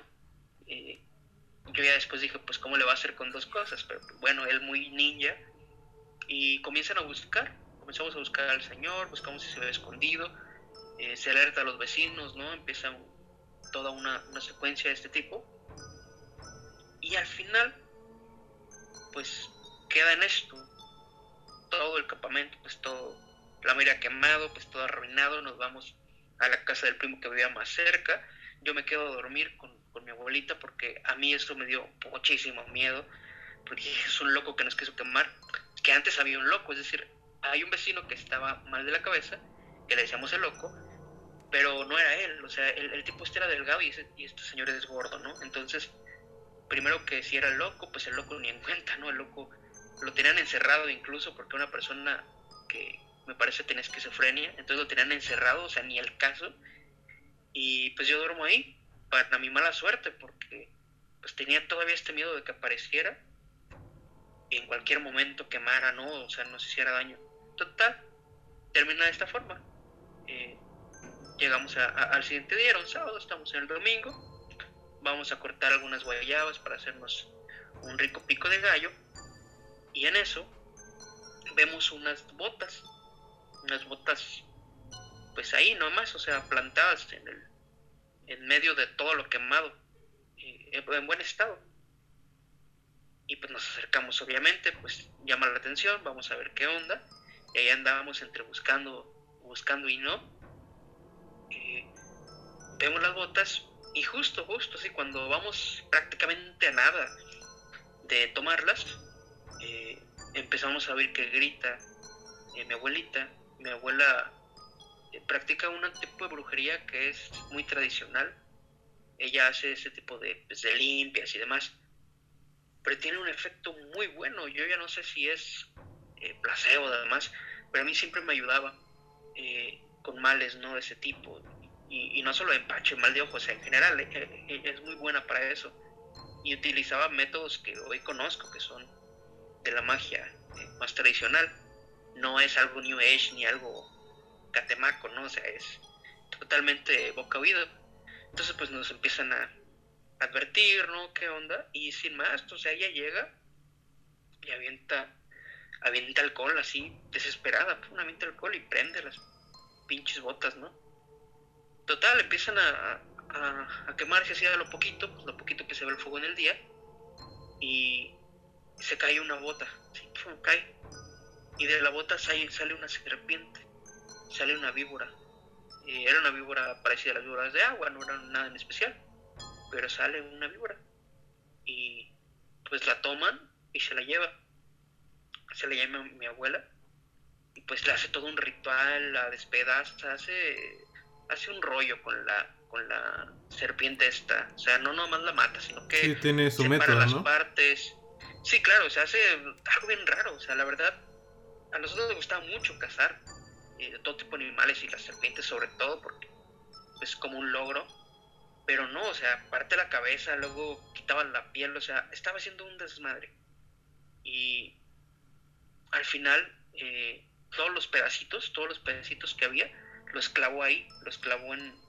yo ya después dije, pues, ¿cómo le va a hacer con dos cosas? Pero bueno, él muy ninja. Y comienzan a buscar. Comenzamos a buscar al señor, buscamos si se ve escondido. Eh, se alerta a los vecinos, ¿no? Empieza toda una, una secuencia de este tipo. Y al final, pues, queda en esto. Todo el campamento, pues, todo la mira quemado, pues todo arruinado, nos vamos a la casa del primo que vivía más cerca, yo me quedo a dormir con, mi abuelita porque a mí eso me dio muchísimo miedo, porque es un loco que nos quiso quemar, que antes había un loco, es decir, hay un vecino que estaba mal de la cabeza, que le decíamos el loco, pero no era él, o sea, el, tipo este era delgado y, y este señor es gordo, ¿no? Entonces, primero que si era el loco, pues el loco ni en cuenta, ¿no? El loco lo tenían encerrado incluso porque una persona que, me parece tenía esquizofrenia, entonces lo tenían encerrado, o sea, ni el caso. Y pues yo duermo ahí, para mi mala suerte, porque pues tenía todavía este miedo de que apareciera y en cualquier momento quemara, ¿no? O sea, nos hiciera daño. Total, termina de esta forma. Eh, llegamos al siguiente día, era un sábado, estamos en el domingo, vamos a cortar algunas guayabas para hacernos un rico pico de gallo y en eso vemos unas botas unas botas, pues ahí nomás, o sea, plantadas en, el, en medio de todo lo quemado, eh, en buen estado. Y pues nos acercamos, obviamente, pues llama la atención, vamos a ver qué onda. Y ahí andábamos entre buscando, buscando y no. Eh, vemos las botas y justo, justo, así cuando vamos prácticamente a nada de tomarlas, eh, empezamos a ver que grita mi abuelita mi abuela eh, practica un tipo de brujería que es muy tradicional. Ella hace ese tipo pues, de limpias y demás. Pero tiene un efecto muy bueno. Yo ya no sé si es eh, placebo además, pero a mí siempre me ayudaba eh, con males ¿no? de ese tipo. Y, no solo empacho, mal de ojos, en general es muy buena para eso. Y utilizaba métodos que hoy conozco, que son de la magia más tradicional no es algo New Age ni algo catemaco, ¿no? O sea, es totalmente boca oído. Entonces, pues nos empiezan a advertir, ¿no? ¿Qué onda? Y sin más, o sea, ella llega y avienta, avienta alcohol así, desesperada, pum, avienta alcohol y prende las pinches botas, ¿no? Total, empiezan a, a, quemarse así de lo poquito, pues lo poquito que se ve el fuego en el día, y se cae una bota, sí, pum, cae y de la bota sale, sale una serpiente, sale una víbora. era una víbora parecida a las víboras de agua, no era nada en especial, pero sale una víbora. Y pues la toman y se la lleva. Se la lleva mi, abuela y pues le hace todo un ritual, la despedaza, hace, hace un rollo con la, con la serpiente esta. O sea, no nomás la mata, sino que sí, tiene su método, las partes. Sí, claro, se hace algo bien raro. O sea, la verdad, a nosotros nos gustaba mucho cazar eh, todo tipo de animales y las serpientes sobre todo porque es como un logro pero no, o sea, parte la cabeza, luego quitaban la piel, o sea, estaba haciendo un desmadre. Y al final, eh, todos los pedacitos, todos los pedacitos que había, los clavó ahí, los clavó en,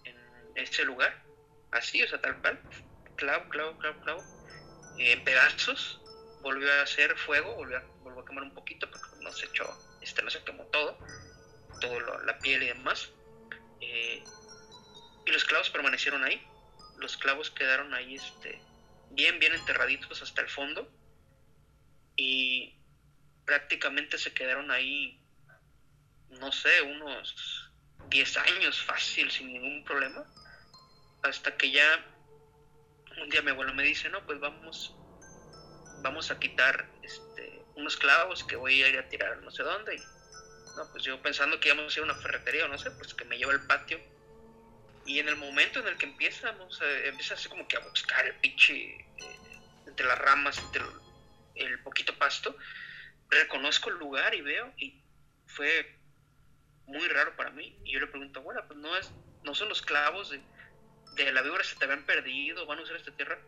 ese lugar, así, o sea, tal cual, clavo, clavo, clavo, clavo, eh, en pedazos, volvió a hacer fuego, volvió a, volvió a quemar un poquito, porque no se echó, este, no se quemó todo, todo la piel y demás. Eh, y los clavos permanecieron ahí. Los clavos quedaron ahí este, bien, bien enterraditos hasta el fondo. Y prácticamente se quedaron ahí, no sé, unos 10 años fácil, sin ningún problema. Hasta que ya un día mi abuelo me dice, no, pues vamos, vamos a quitar este, unos clavos que voy a ir a tirar no sé dónde. Y, no, pues yo pensando que íbamos a ir a una ferretería o no sé, pues que me lleva al patio. Y en el momento en el que empiezamos, empieza así como que a buscar el pinche, eh, entre las ramas, entre el, poquito pasto, reconozco el lugar y veo, y fue muy raro para mí. Y yo le pregunto, bueno, pues no, es, no son los clavos de, de la víbora se te habían perdido, van a usar esta tierra.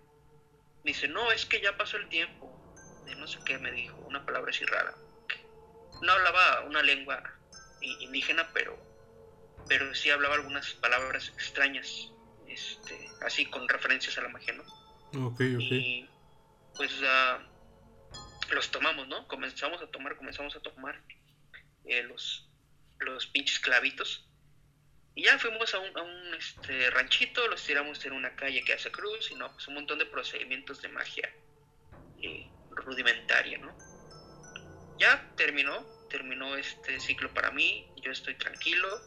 Me dice, no, es que ya pasó el tiempo. De no sé qué me dijo, una palabra así rara. No hablaba una lengua indígena, pero, pero sí hablaba algunas palabras extrañas, este, así con referencias a la magia, ¿no? Ok, ok. Y pues uh, los tomamos, ¿no? Comenzamos a tomar, comenzamos a tomar eh, los, los pinches clavitos. Y ya fuimos a un, a un este, ranchito, los tiramos en una calle que hace cruz y no, pues un montón de procedimientos de magia eh, rudimentaria, ¿no? Ya terminó, terminó este ciclo para mí, yo estoy tranquilo,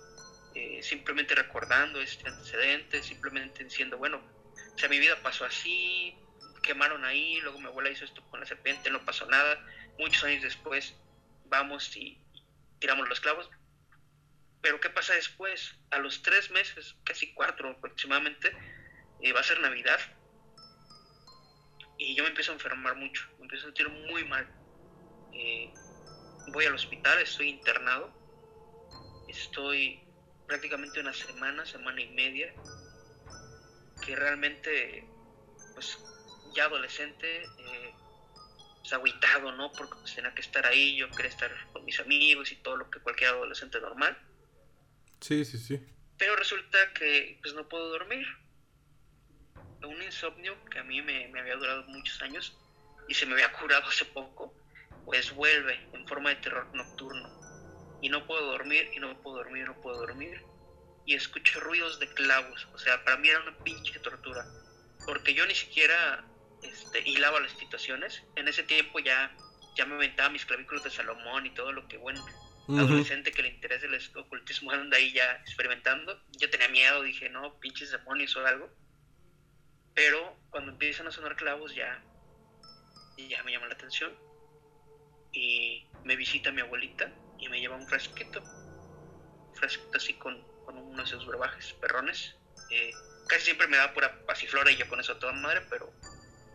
eh, simplemente recordando este antecedente, simplemente diciendo, bueno, o sea, mi vida pasó así, quemaron ahí, luego mi abuela hizo esto con la serpiente, no pasó nada, muchos años después vamos y tiramos los clavos, pero ¿qué pasa después? A los tres meses, casi cuatro aproximadamente, eh, va a ser Navidad, y yo me empiezo a enfermar mucho, me empiezo a sentir muy mal. Eh, voy al hospital, estoy internado, estoy prácticamente una semana, semana y media, que realmente, pues ya adolescente, eh, pues aguitado, ¿no? Porque pues, tenía que estar ahí, yo quería estar con mis amigos y todo lo que cualquier adolescente normal. Sí, sí, sí. Pero resulta que pues no puedo dormir. Un insomnio que a mí me, me había durado muchos años y se me había curado hace poco, pues vuelve en forma de terror nocturno. Y no puedo dormir, y no puedo dormir, no puedo dormir. Y escucho ruidos de clavos. O sea, para mí era una pinche tortura. Porque yo ni siquiera este, hilaba las situaciones. En ese tiempo ya, ya me inventaba mis clavículos de Salomón y todo lo que buen adolescente que le interesa el ocultismo anda ahí ya experimentando. Yo tenía miedo, dije, no, pinches demonios o algo. Pero cuando empiezan a sonar clavos ya, ya me llama la atención y me visita mi abuelita y me lleva un frasquito, un frasquito así con, con unos de esos brebajes perrones. Eh, casi siempre me da pura pasiflora y yo con eso toda madre, pero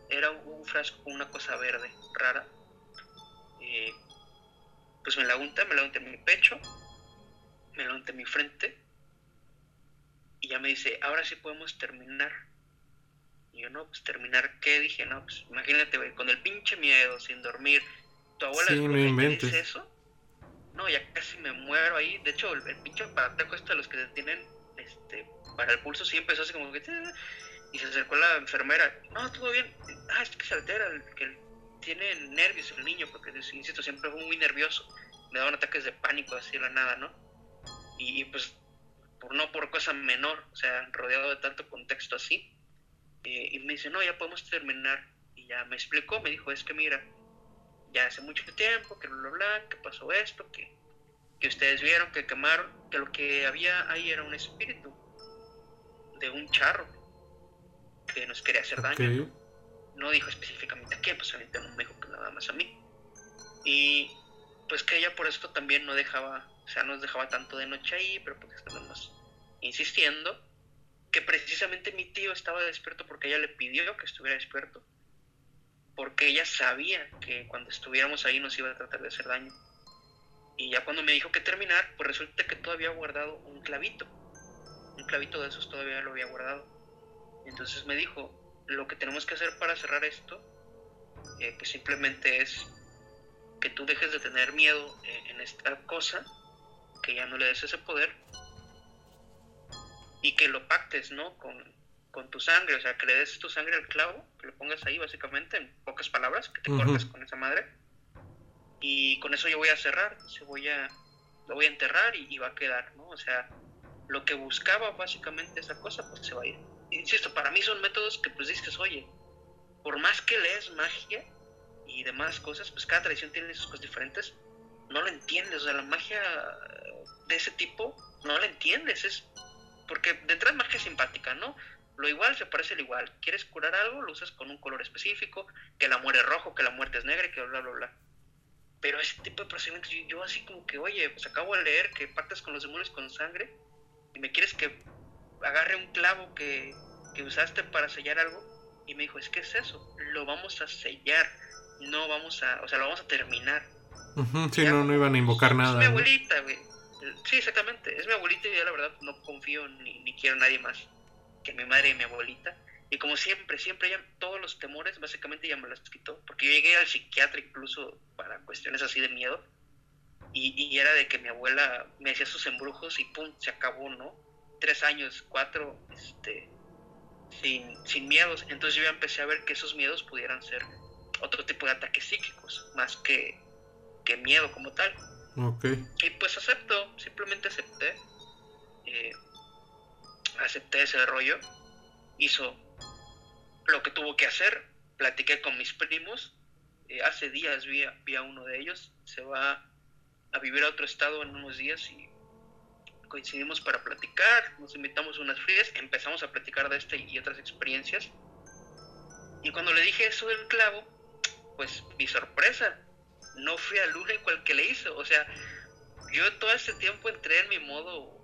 era un frasco con una cosa verde, rara. Eh, pues me la unta, me la unta en mi pecho, me la unta en mi frente y ya me dice, ahora sí podemos terminar. Y yo, no, pues terminar, ¿qué? Dije, no, pues imagínate, con el pinche miedo, sin dormir, tu abuela sí, me dice eso, no, ya casi me muero ahí. De hecho, el, el pinche aparato este de los que te tienen este, para el pulso sí empezó así como que... Y se acercó la enfermera. No, todo bien. Ah, es que se altera, que tiene nervios el niño, porque, insisto, siempre fue muy nervioso. Me daban ataques de pánico así de la nada, ¿no? Y, pues, por no por cosa menor, o sea, rodeado de tanto contexto así. Eh, y me dice, no, ya podemos terminar. Y ya me explicó, me dijo, es que mira, ya hace mucho tiempo, que bla, bla, que pasó esto, que, que ustedes vieron, que quemaron, que lo que había ahí era un espíritu de un charro que nos quería hacer daño. ¿no? dijo específicamente a quién, pues me dijo que nada más a mí. Y pues que ella por esto también no dejaba, o sea, nos dejaba tanto de noche ahí, pero porque estábamos insistiendo, que precisamente mi tío estaba despierto porque ella le pidió que estuviera despierto porque ella sabía que cuando estuviéramos ahí nos iba a tratar de hacer daño. Y ya cuando me dijo que terminar, pues resulta que todavía había guardado un clavito. Un clavito de esos todavía lo había guardado. Entonces me dijo, lo que tenemos que hacer para cerrar esto, eh, pues simplemente es que tú dejes de tener miedo eh, en esta cosa, que ya no le des ese poder, y que lo pactes, ¿no? Con, con tu sangre, o sea, que le des tu sangre al clavo, que lo pongas ahí básicamente, en pocas palabras, que te cortes con esa madre. Y con eso yo voy a cerrar, se voy a, lo voy a enterrar y, va a quedar, ¿no? O sea, lo que buscaba básicamente esa cosa, pues se va a ir. Insisto, para mí son métodos que pues dices, oye, por más que lees magia y demás cosas, pues cada tradición tiene sus cosas diferentes, no lo entiendes, o sea, la magia de ese tipo no la entiendes, es porque detrás magia simpática, ¿no? Lo igual se parece al igual. ¿Quieres curar algo? Lo usas con un color específico, que la muerte es rojo, que la muerte es negra, que bla, bla, bla. Pero ese tipo de procedimientos, yo, así como que, oye, pues acabo de leer que partes con los demonios con sangre y me quieres que agarre un clavo que, que usaste para sellar algo. Y me dijo, es que es eso, lo vamos a sellar, no vamos a, o sea, lo vamos a terminar. sí, no, no iban a invocar nada. Es mi abuelita, güey. Sí, exactamente, es mi abuelita y yo la verdad no confío ni, ni quiero a nadie más que mi madre y mi abuelita. Y como siempre, siempre ya todos los temores básicamente ya me los quitó. Porque yo llegué al psiquiatra incluso para cuestiones así de miedo. Y, y, era de que mi abuela me hacía sus embrujos y pum, se acabó, ¿no? Tres años, cuatro, este, sin, sin miedos. Entonces yo ya empecé a ver que esos miedos pudieran ser otro tipo de ataques psíquicos, más que, que miedo como tal. Okay. Y pues acepto, simplemente acepté. Eh, acepté ese rollo. Hizo lo que tuvo que hacer. Platiqué con mis primos. Eh, hace días vi, vi, a uno de ellos. Se va a vivir a otro estado en unos días y coincidimos para platicar. Nos invitamos a unas frías. Empezamos a platicar de este y otras experiencias. Y cuando le dije eso del clavo, pues mi sorpresa. No fui al único al que le hizo. O sea, yo todo este tiempo entré en mi modo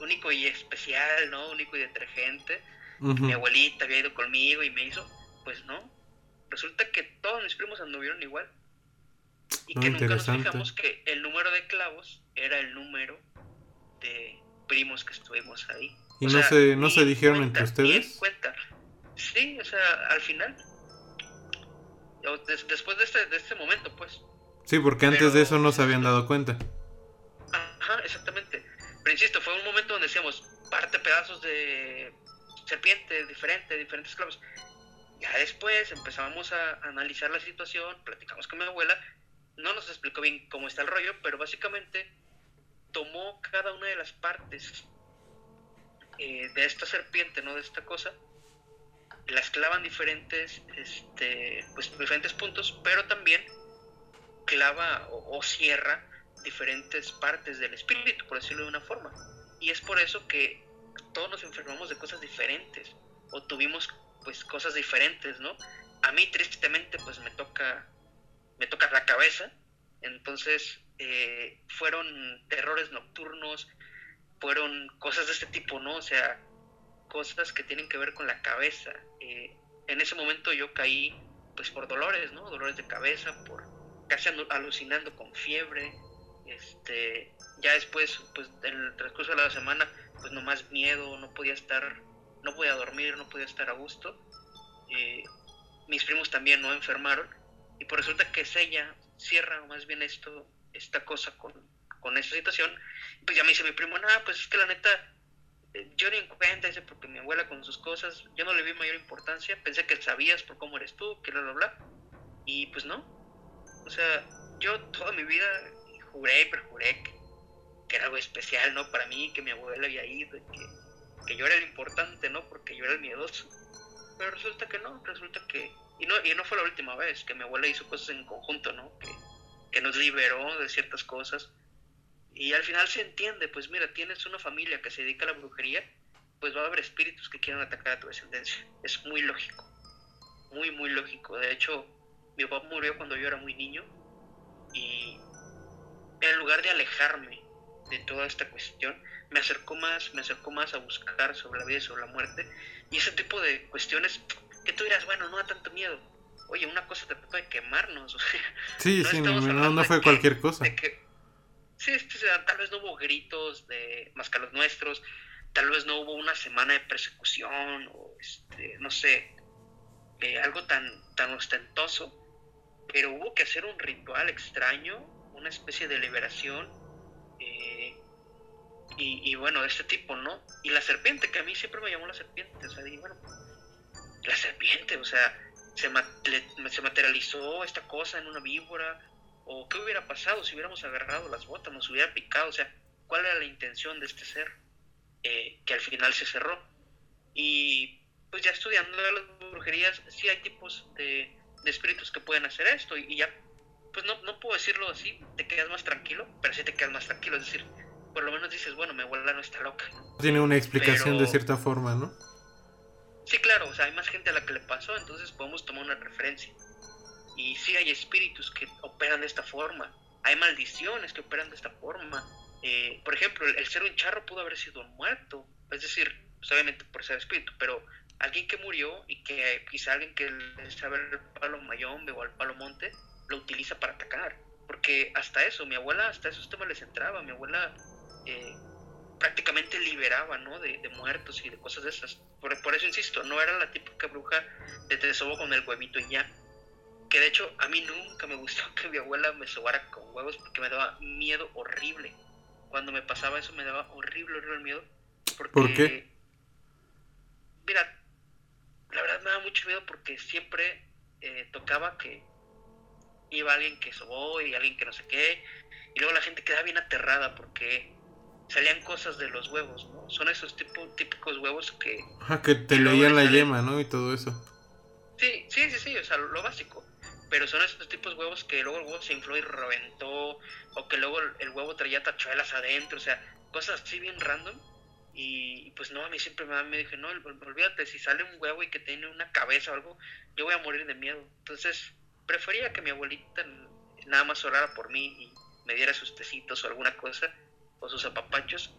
único y especial, ¿no? Único y detergente. Mi abuelita había ido conmigo y me hizo, pues no. Resulta que todos mis primos anduvieron igual. Y que nunca nos fijamos que el número de clavos era el número de primos que estuvimos ahí. ¿Y no, se, no se dijeron entre ustedes? Cuenta. Sí, o sea, al final. después de este, de este momento, pues. Sí, porque antes de eso no se habían dado cuenta. Ajá, exactamente. Pero insisto, fue un momento donde decíamos, parte pedazos de serpiente diferente, diferentes clavos. Ya después empezamos a analizar la situación, platicamos con mi abuela, no nos explicó bien cómo está el rollo, pero básicamente tomó cada una de las partes eh, de esta serpiente, no de esta cosa, las clavan diferentes, este, pues diferentes puntos, pero también clava o cierra diferentes partes del espíritu, por decirlo de una forma. Y es por eso que todos nos enfermamos de cosas diferentes o tuvimos pues cosas diferentes, ¿no? A mí tristemente pues me toca me toca la cabeza, entonces eh, fueron terrores nocturnos, fueron cosas de este tipo, ¿no? O sea, cosas que tienen que ver con la cabeza. Eh, en ese momento yo caí pues por dolores, ¿no? Dolores de cabeza, por casi alucinando con fiebre, este, ya después, pues en el transcurso de la semana, pues nomás miedo, no podía estar, no podía dormir, no podía estar a gusto. Eh, mis primos también no enfermaron y por resulta que ella cierra más bien esto, esta cosa con, con esta situación. Pues ya me dice mi primo, nada, pues es que la neta, eh, yo ni en cuenta, dice, porque mi abuela con sus cosas, yo no le vi mayor importancia, pensé que sabías por cómo eres tú, que bla, bla, bla. Y pues no. O sea, yo toda mi vida juré y perjuré que, era algo especial, ¿no? Para mí, que mi abuela había ido, que, que yo era el importante, ¿no? Porque yo era el miedoso. Pero resulta que no, resulta que... Y no, y no fue la última vez que mi abuela hizo cosas en conjunto, ¿no? Que, que nos liberó de ciertas cosas. Y al final se entiende, pues mira, tienes una familia que se dedica a la brujería, pues va a haber espíritus que quieran atacar a tu descendencia. Es muy lógico, muy, muy lógico. De hecho, mi papá murió cuando yo era muy niño y en lugar de alejarme de toda esta cuestión, me acercó más, me acercó más a buscar sobre la vida y sobre la muerte. Y ese tipo de cuestiones que tú dirás, bueno, no da tanto miedo. Oye, una cosa te de quemarnos. sí, sí, no, fue cualquier cosa. sí, tal vez no hubo gritos de más que los nuestros, tal vez no hubo una semana de persecución o, este, no sé, eh, algo tan, tan ostentoso, pero hubo que hacer un ritual extraño una especie de liberación eh, y, bueno, de este tipo, ¿no? Y la serpiente, que a mí siempre me llamó la serpiente, o sea, bueno, la serpiente, o sea, se, se materializó esta cosa en una víbora, o qué hubiera pasado si hubiéramos agarrado las botas, nos hubiera picado, o sea, cuál era la intención de este ser, eh, que al final se cerró. Y pues ya estudiando las brujerías, sí hay tipos de, espíritus que pueden hacer esto, y ya pues no, no puedo decirlo así, te quedas más tranquilo, pero sí te quedas más tranquilo, es decir, por lo menos dices, bueno, mi abuela no está loca. Tiene una explicación de cierta forma, ¿no? Sí, claro, o sea, hay más gente a la que le pasó, entonces podemos tomar una referencia. Y sí hay espíritus que operan de esta forma, hay maldiciones que operan de esta forma. Eh, por ejemplo, el, ser un charro pudo haber sido muerto, es decir, pues obviamente por ser espíritu, pero alguien que murió y que quizá alguien que le sabe el palo mayombe o al palo monte lo utiliza para atacar. Porque hasta eso, mi abuela, hasta esos temas les entraba. Mi abuela eh, prácticamente liberaba, ¿no? De, muertos y de cosas de esas. Por, por, eso insisto, no era la típica bruja de te sobo con el huevito y ya. Que de hecho, a mí nunca me gustó que mi abuela me sobara con huevos porque me daba miedo horrible. Cuando me pasaba eso me daba horrible, horrible miedo. Porque, ¿Por qué? Mira, la verdad me daba mucho miedo porque siempre eh, tocaba que iba alguien que sobó y alguien que no sé qué. Y luego la gente quedaba bien aterrada porque salían cosas de los huevos, ¿no? Son esos tipo, típicos huevos que... Ajá, que te leían la yema, ¿no? Y todo eso. Sí, sí, sí, sí, o sea, lo, básico. Pero son esos tipos de huevos que luego el huevo se infló y reventó, o que luego el, huevo traía tachuelas adentro, o sea, cosas así bien random. Y pues no, a mí siempre me, me dije, no, olvídate, si sale un huevo y que tiene una cabeza o algo, yo voy a morir de miedo. Entonces, prefería que mi abuelita nada más orara por mí y me diera sus tecitos o alguna cosa, o sus apapachos,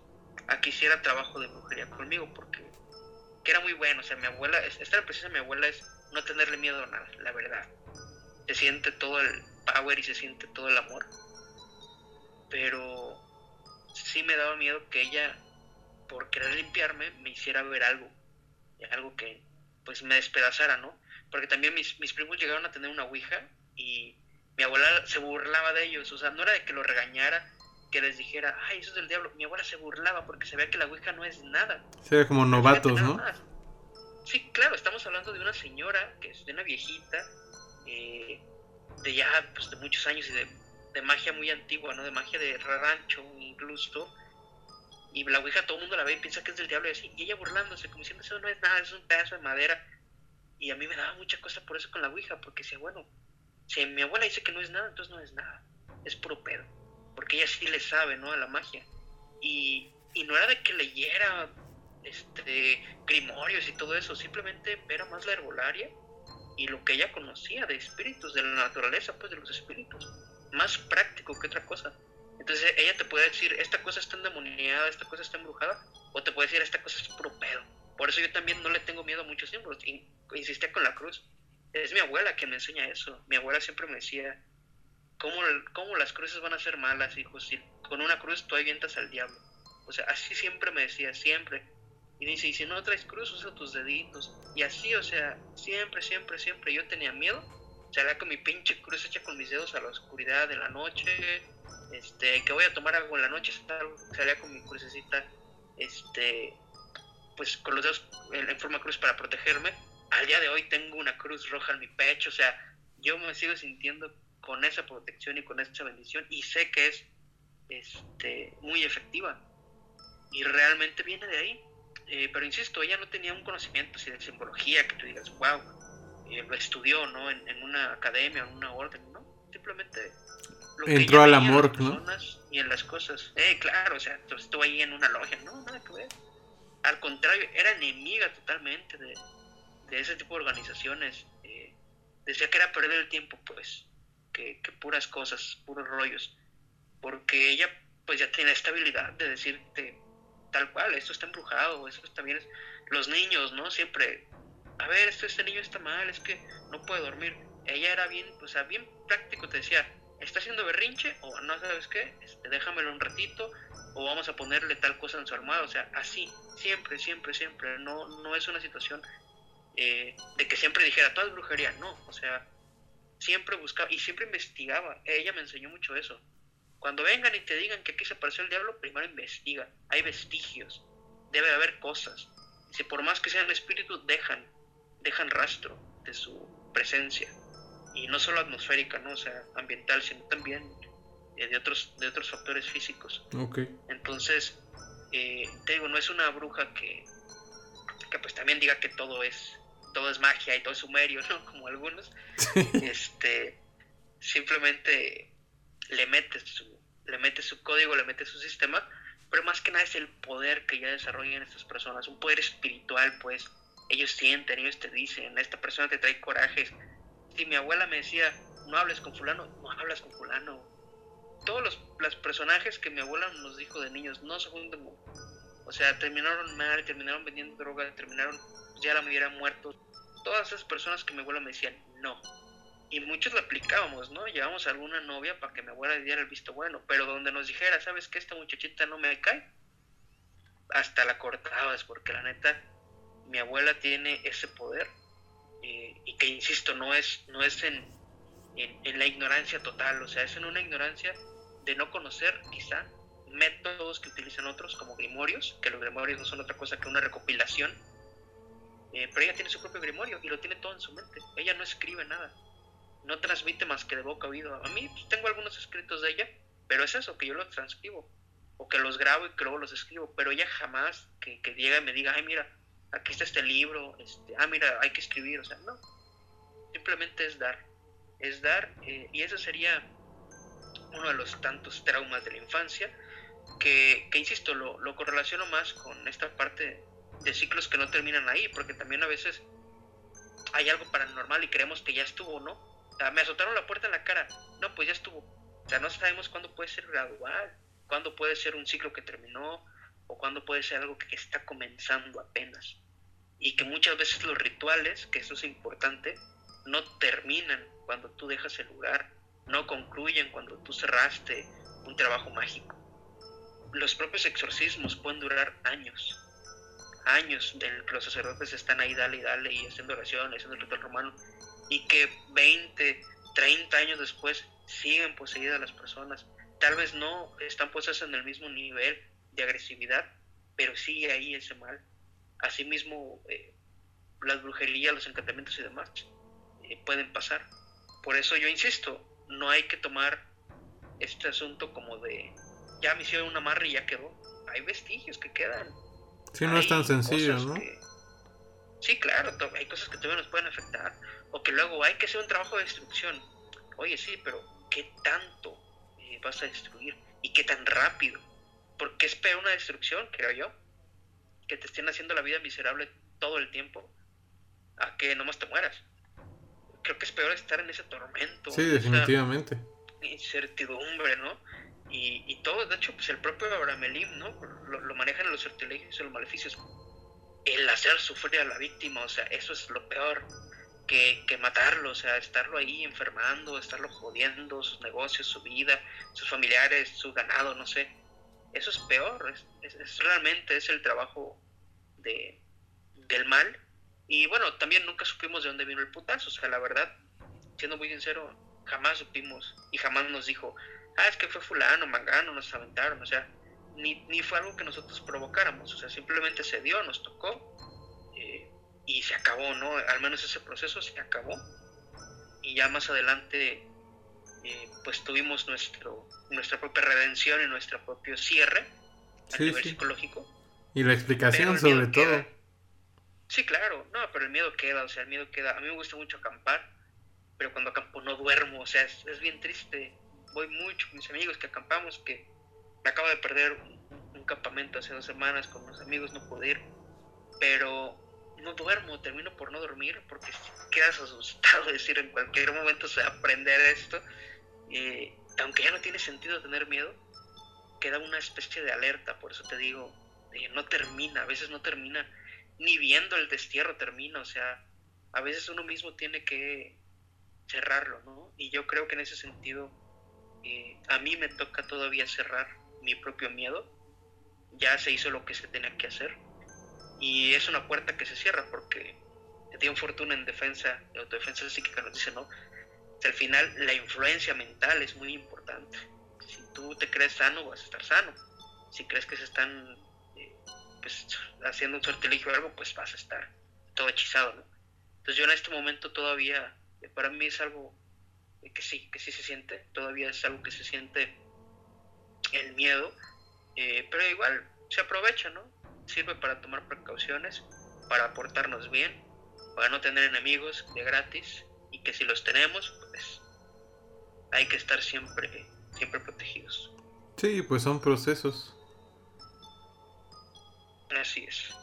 a que hiciera trabajo de brujería conmigo, porque que era muy bueno. O sea, mi abuela, esta precisa mi abuela es no tenerle miedo a nada, la verdad. Se siente todo el power y se siente todo el amor. Pero sí me daba miedo que ella, por querer limpiarme, me hiciera ver algo. Algo que pues me despedazara, ¿no? Porque también mis, mis primos llegaron a tener una ouija y mi abuela se burlaba de ellos. O sea, no era de que lo regañara, que les dijera, ay, eso es del diablo. Mi abuela se burlaba porque se veía que la ouija no es nada. Se ve como novatos, ¿no? Sí, claro, estamos hablando de una señora, que es de una viejita, eh, de ya, pues de muchos años y de, de, magia muy antigua, ¿no? De magia de rancho incluso. Y la ouija todo el mundo la ve y piensa que es del diablo y así. Y ella burlándose, como diciendo, eso no es nada, es un pedazo de madera y a mí me daba mucha cosa por eso con la Ouija, porque decía, bueno, si mi abuela dice que no es nada, entonces no es nada, es puro pedo. Porque ella sí le sabe, ¿no? A la magia. Y, y no era de que leyera este grimorios y todo eso, simplemente era más la herbolaria y lo que ella conocía de espíritus, de la naturaleza, pues de los espíritus. Más práctico que otra cosa. Entonces ella te puede decir, esta cosa está endemoniada, esta cosa está embrujada, o te puede decir, esta cosa es puro pedo. Por eso yo también no le tengo miedo a muchos símbolos insistía con la cruz. Es mi abuela que me enseña eso. Mi abuela siempre me decía, ¿cómo, cómo las cruces van a ser malas, hijo? Si con una cruz tú avientas al diablo. O sea, así siempre me decía, siempre. Y dice, y si no traes cruz, usa tus deditos. Y así, o sea, siempre, siempre, siempre yo tenía miedo. Salía con mi pinche cruz hecha con mis dedos a la oscuridad de la noche. Este, que voy a tomar algo en la noche, salía con mi crucecita, este, pues con los dedos en forma cruz para protegerme al día de hoy tengo una cruz roja en mi pecho, o sea, yo me sigo sintiendo con esa protección y con esa bendición y sé que es este, muy efectiva y realmente viene de ahí. Eh, pero insisto, ella no tenía un conocimiento así de simbología que tú digas, wow, eh, lo estudió, ¿no? En, una academia, en una orden, ¿no? Simplemente lo entró al amor, ¿no? Y en las cosas. Eh, claro, o sea, estuvo ahí en una logia, no, nada que ver. Al contrario, era enemiga totalmente de, de ese tipo de organizaciones eh, decía que era perder el tiempo, pues, que, puras cosas, puros rollos, porque ella pues ya tiene esta habilidad de decirte tal cual, esto está embrujado, esto está bien. Los niños, ¿no? Siempre, a ver, esto, este niño está mal, es que no puede dormir. Ella era bien, o sea, bien práctico, te decía, está haciendo berrinche o no sabes qué, este, déjamelo un ratito o vamos a ponerle tal cosa en su armada, o sea, así, siempre, siempre, siempre, no, no es una situación eh, de que siempre dijera, todo es brujería, no, o sea, siempre buscaba y siempre investigaba, ella me enseñó mucho eso. Cuando vengan y te digan que aquí se apareció el diablo, primero investiga, hay vestigios, debe haber cosas. Si por más que sean espíritus, dejan, dejan rastro de su presencia. Y no solo atmosférica, ¿no? O sea, ambiental, sino también eh, de, otros, de otros factores físicos. Entonces, eh, te digo, no es una bruja que, que pues también diga que todo es todo es magia y todo es sumerio, ¿no? Como algunos, este, simplemente le mete su, le mete su código, le mete su sistema, pero más que nada es el poder que ya desarrollan estas personas, un poder espiritual, pues, ellos sienten, ellos te dicen, esta persona te trae corajes. Si mi abuela me decía, no hables con fulano, no hablas con fulano. Todos los, los personajes que mi abuela nos dijo de niños no se juntan, o sea, terminaron mal, terminaron vendiendo droga, terminaron ya la me hubiera muerto. Todas esas personas que mi abuela me decían, no. Y muchos lo aplicábamos, ¿no? Llevamos a alguna novia para que mi abuela diera el visto bueno, pero donde nos dijera, ¿sabes qué? Esta muchachita no me cae. Hasta la cortabas, porque la neta, mi abuela tiene ese poder. Eh, y que, insisto, no es, no es en, en la ignorancia total, o sea, es en una ignorancia de no conocer, quizá, métodos que utilizan otros como grimorios, que los grimorios no son otra cosa que una recopilación, eh, pero ella tiene su propio grimorio y lo tiene todo en su mente. Ella no escribe nada, no transmite más que de boca a oído. A mí pues, tengo algunos escritos de ella, pero es eso, que yo los transcribo, o que los grabo y que luego los escribo, pero ella jamás que, que llega y me diga, ay mira, aquí está este libro, este, ah mira, hay que escribir, o sea, no, simplemente es dar, es dar, eh, y eso sería uno de los tantos traumas de la infancia, que, insisto, lo, lo, correlaciono más con esta parte de ciclos que no terminan ahí, porque también a veces hay algo paranormal y creemos que ya estuvo, ¿no? me azotaron la puerta en la cara, no, pues ya estuvo. O sea, no sabemos cuándo puede ser gradual, cuándo puede ser un ciclo que terminó, o cuándo puede ser algo que está comenzando apenas. Y que muchas veces los rituales, que eso es importante, no terminan cuando tú dejas el lugar, no concluyen cuando tú cerraste un trabajo mágico los propios exorcismos pueden durar años, años del que los sacerdotes están ahí, dale y dale, y haciendo oraciones, haciendo el ritual romano, y que 20, 30 años después siguen poseídas las personas. Tal vez no están puestas en el mismo nivel de agresividad, pero sigue ahí ese mal. Asimismo, eh, las brujerías, los encantamientos y demás eh, pueden pasar. Por eso yo insisto, no hay que tomar este asunto como de ya me hicieron una amarre y ya quedó. Hay vestigios que quedan. Sí, no es tan sencillo, ¿no? Sí, claro, hay cosas que todavía nos pueden afectar. O que luego hay que hacer un trabajo de destrucción. Oye, sí, pero ¿qué tanto eh, vas a destruir? ¿Y qué tan rápido? Porque es peor una destrucción, creo yo, que te estén haciendo la vida miserable todo el tiempo, a que nomás te mueras. Creo que es peor estar en ese tormento. Sí, definitivamente. Incertidumbre, ¿no? Y, todo, de hecho, pues el propio Abraham Elim, ¿no? Lo, manejan en los sortilegios y los maleficios. El hacer sufrir a la víctima, o sea, eso es lo peor que, que matarlo, o sea, estarlo ahí enfermando, estarlo jodiendo, sus negocios, su vida, sus familiares, su ganado, no sé. Eso es peor, es, realmente es el trabajo de, del mal. Y bueno, también nunca supimos de dónde vino el putazo, o sea, la verdad, siendo muy sincero, jamás supimos y jamás nos dijo, ah, es que fue fulano, mangano, nos aventaron, o sea, ni, ni fue algo que nosotros provocáramos, o sea, simplemente se dio, nos tocó eh, y se acabó, ¿no? Al menos ese proceso se acabó y ya más adelante eh, pues tuvimos nuestro, nuestra propia redención y nuestro propio cierre a nivel psicológico. Y la explicación sobre todo. Sí, claro, no, pero el miedo queda, o sea, el miedo queda. A mí me gusta mucho acampar, pero cuando acampo no duermo, o sea, es, es bien triste voy mucho con mis amigos que acampamos, que me acabo de perder un, campamento hace dos semanas con unos amigos, no pude ir, pero no duermo, termino por no dormir porque quedas asustado, decir, en cualquier momento se va aprender esto, y aunque ya no tiene sentido tener miedo, queda una especie de alerta, por eso te digo, no termina, a veces no termina, ni viendo el destierro termina, o sea, a veces uno mismo tiene que cerrarlo, ¿no? Y yo creo que en ese sentido eh, a mí me toca todavía cerrar mi propio miedo. Ya se hizo lo que se tenía que hacer. Y es una puerta que se cierra porque tiene fortuna en defensa, de autodefensa psíquica nos dice, ¿no? al final la influencia mental es muy importante. Si tú te crees sano, vas a estar sano. Si crees que se están eh, pues, haciendo un sortilegio o algo, pues vas a estar todo hechizado, ¿no? Entonces yo en este momento todavía, para mí es algo que sí, que sí se siente, todavía es algo que se siente el miedo, eh, pero igual se aprovecha, ¿no? Sirve para tomar precauciones, para portarnos bien, para no tener enemigos de gratis y que si los tenemos, pues hay que estar siempre, siempre protegidos. Sí, pues son procesos. Así es.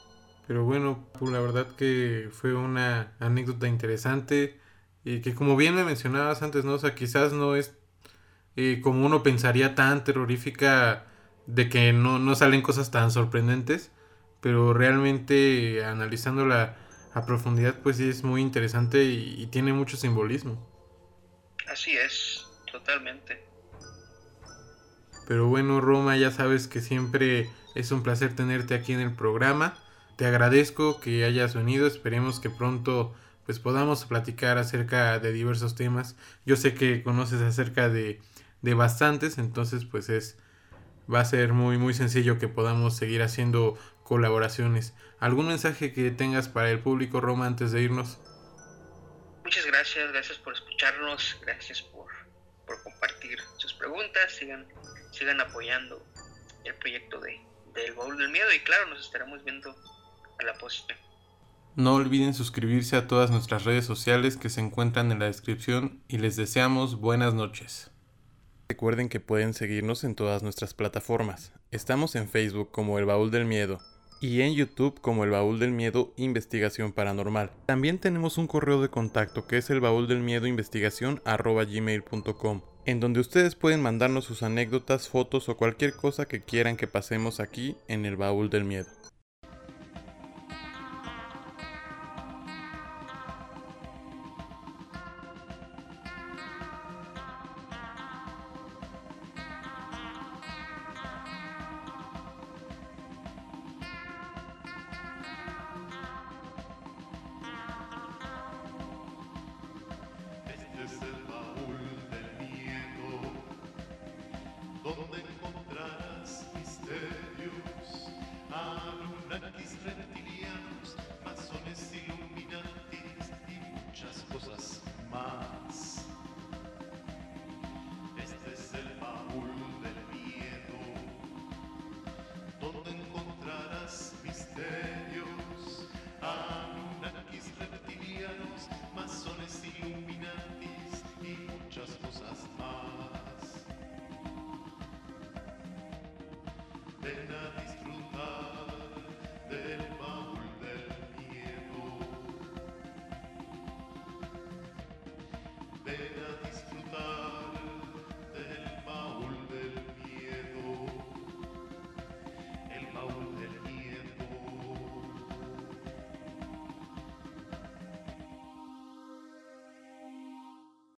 Pero bueno, pues la verdad que fue una anécdota interesante. Y que como bien me mencionabas antes, ¿no? O sea, quizás no es eh, como uno pensaría tan terrorífica de que no, no salen cosas tan sorprendentes, pero realmente analizándola a profundidad, pues sí es muy interesante y, y tiene mucho simbolismo. Así es, totalmente. Pero bueno, Roma, ya sabes que siempre es un placer tenerte aquí en el programa. Te agradezco que hayas venido. Esperemos que pronto pues podamos platicar acerca de diversos temas. Yo sé que conoces acerca de, de bastantes, entonces pues es va a ser muy muy sencillo que podamos seguir haciendo colaboraciones. ¿Algún mensaje que tengas para el público Roma antes de irnos? Muchas gracias, gracias por escucharnos, gracias por, por compartir sus preguntas, sigan, sigan apoyando el proyecto de, del baúl del miedo y claro, nos estaremos viendo a la postre. No olviden suscribirse a todas nuestras redes sociales que se encuentran en la descripción y les deseamos buenas noches. Recuerden que pueden seguirnos en todas nuestras plataformas. Estamos en Facebook como El Baúl del Miedo y en YouTube como El Baúl del Miedo Investigación Paranormal. También tenemos un correo de contacto que es el baúl del miedo investigación gmail.com en donde ustedes pueden mandarnos sus anécdotas, fotos o cualquier cosa que quieran que pasemos aquí en el Baúl del Miedo.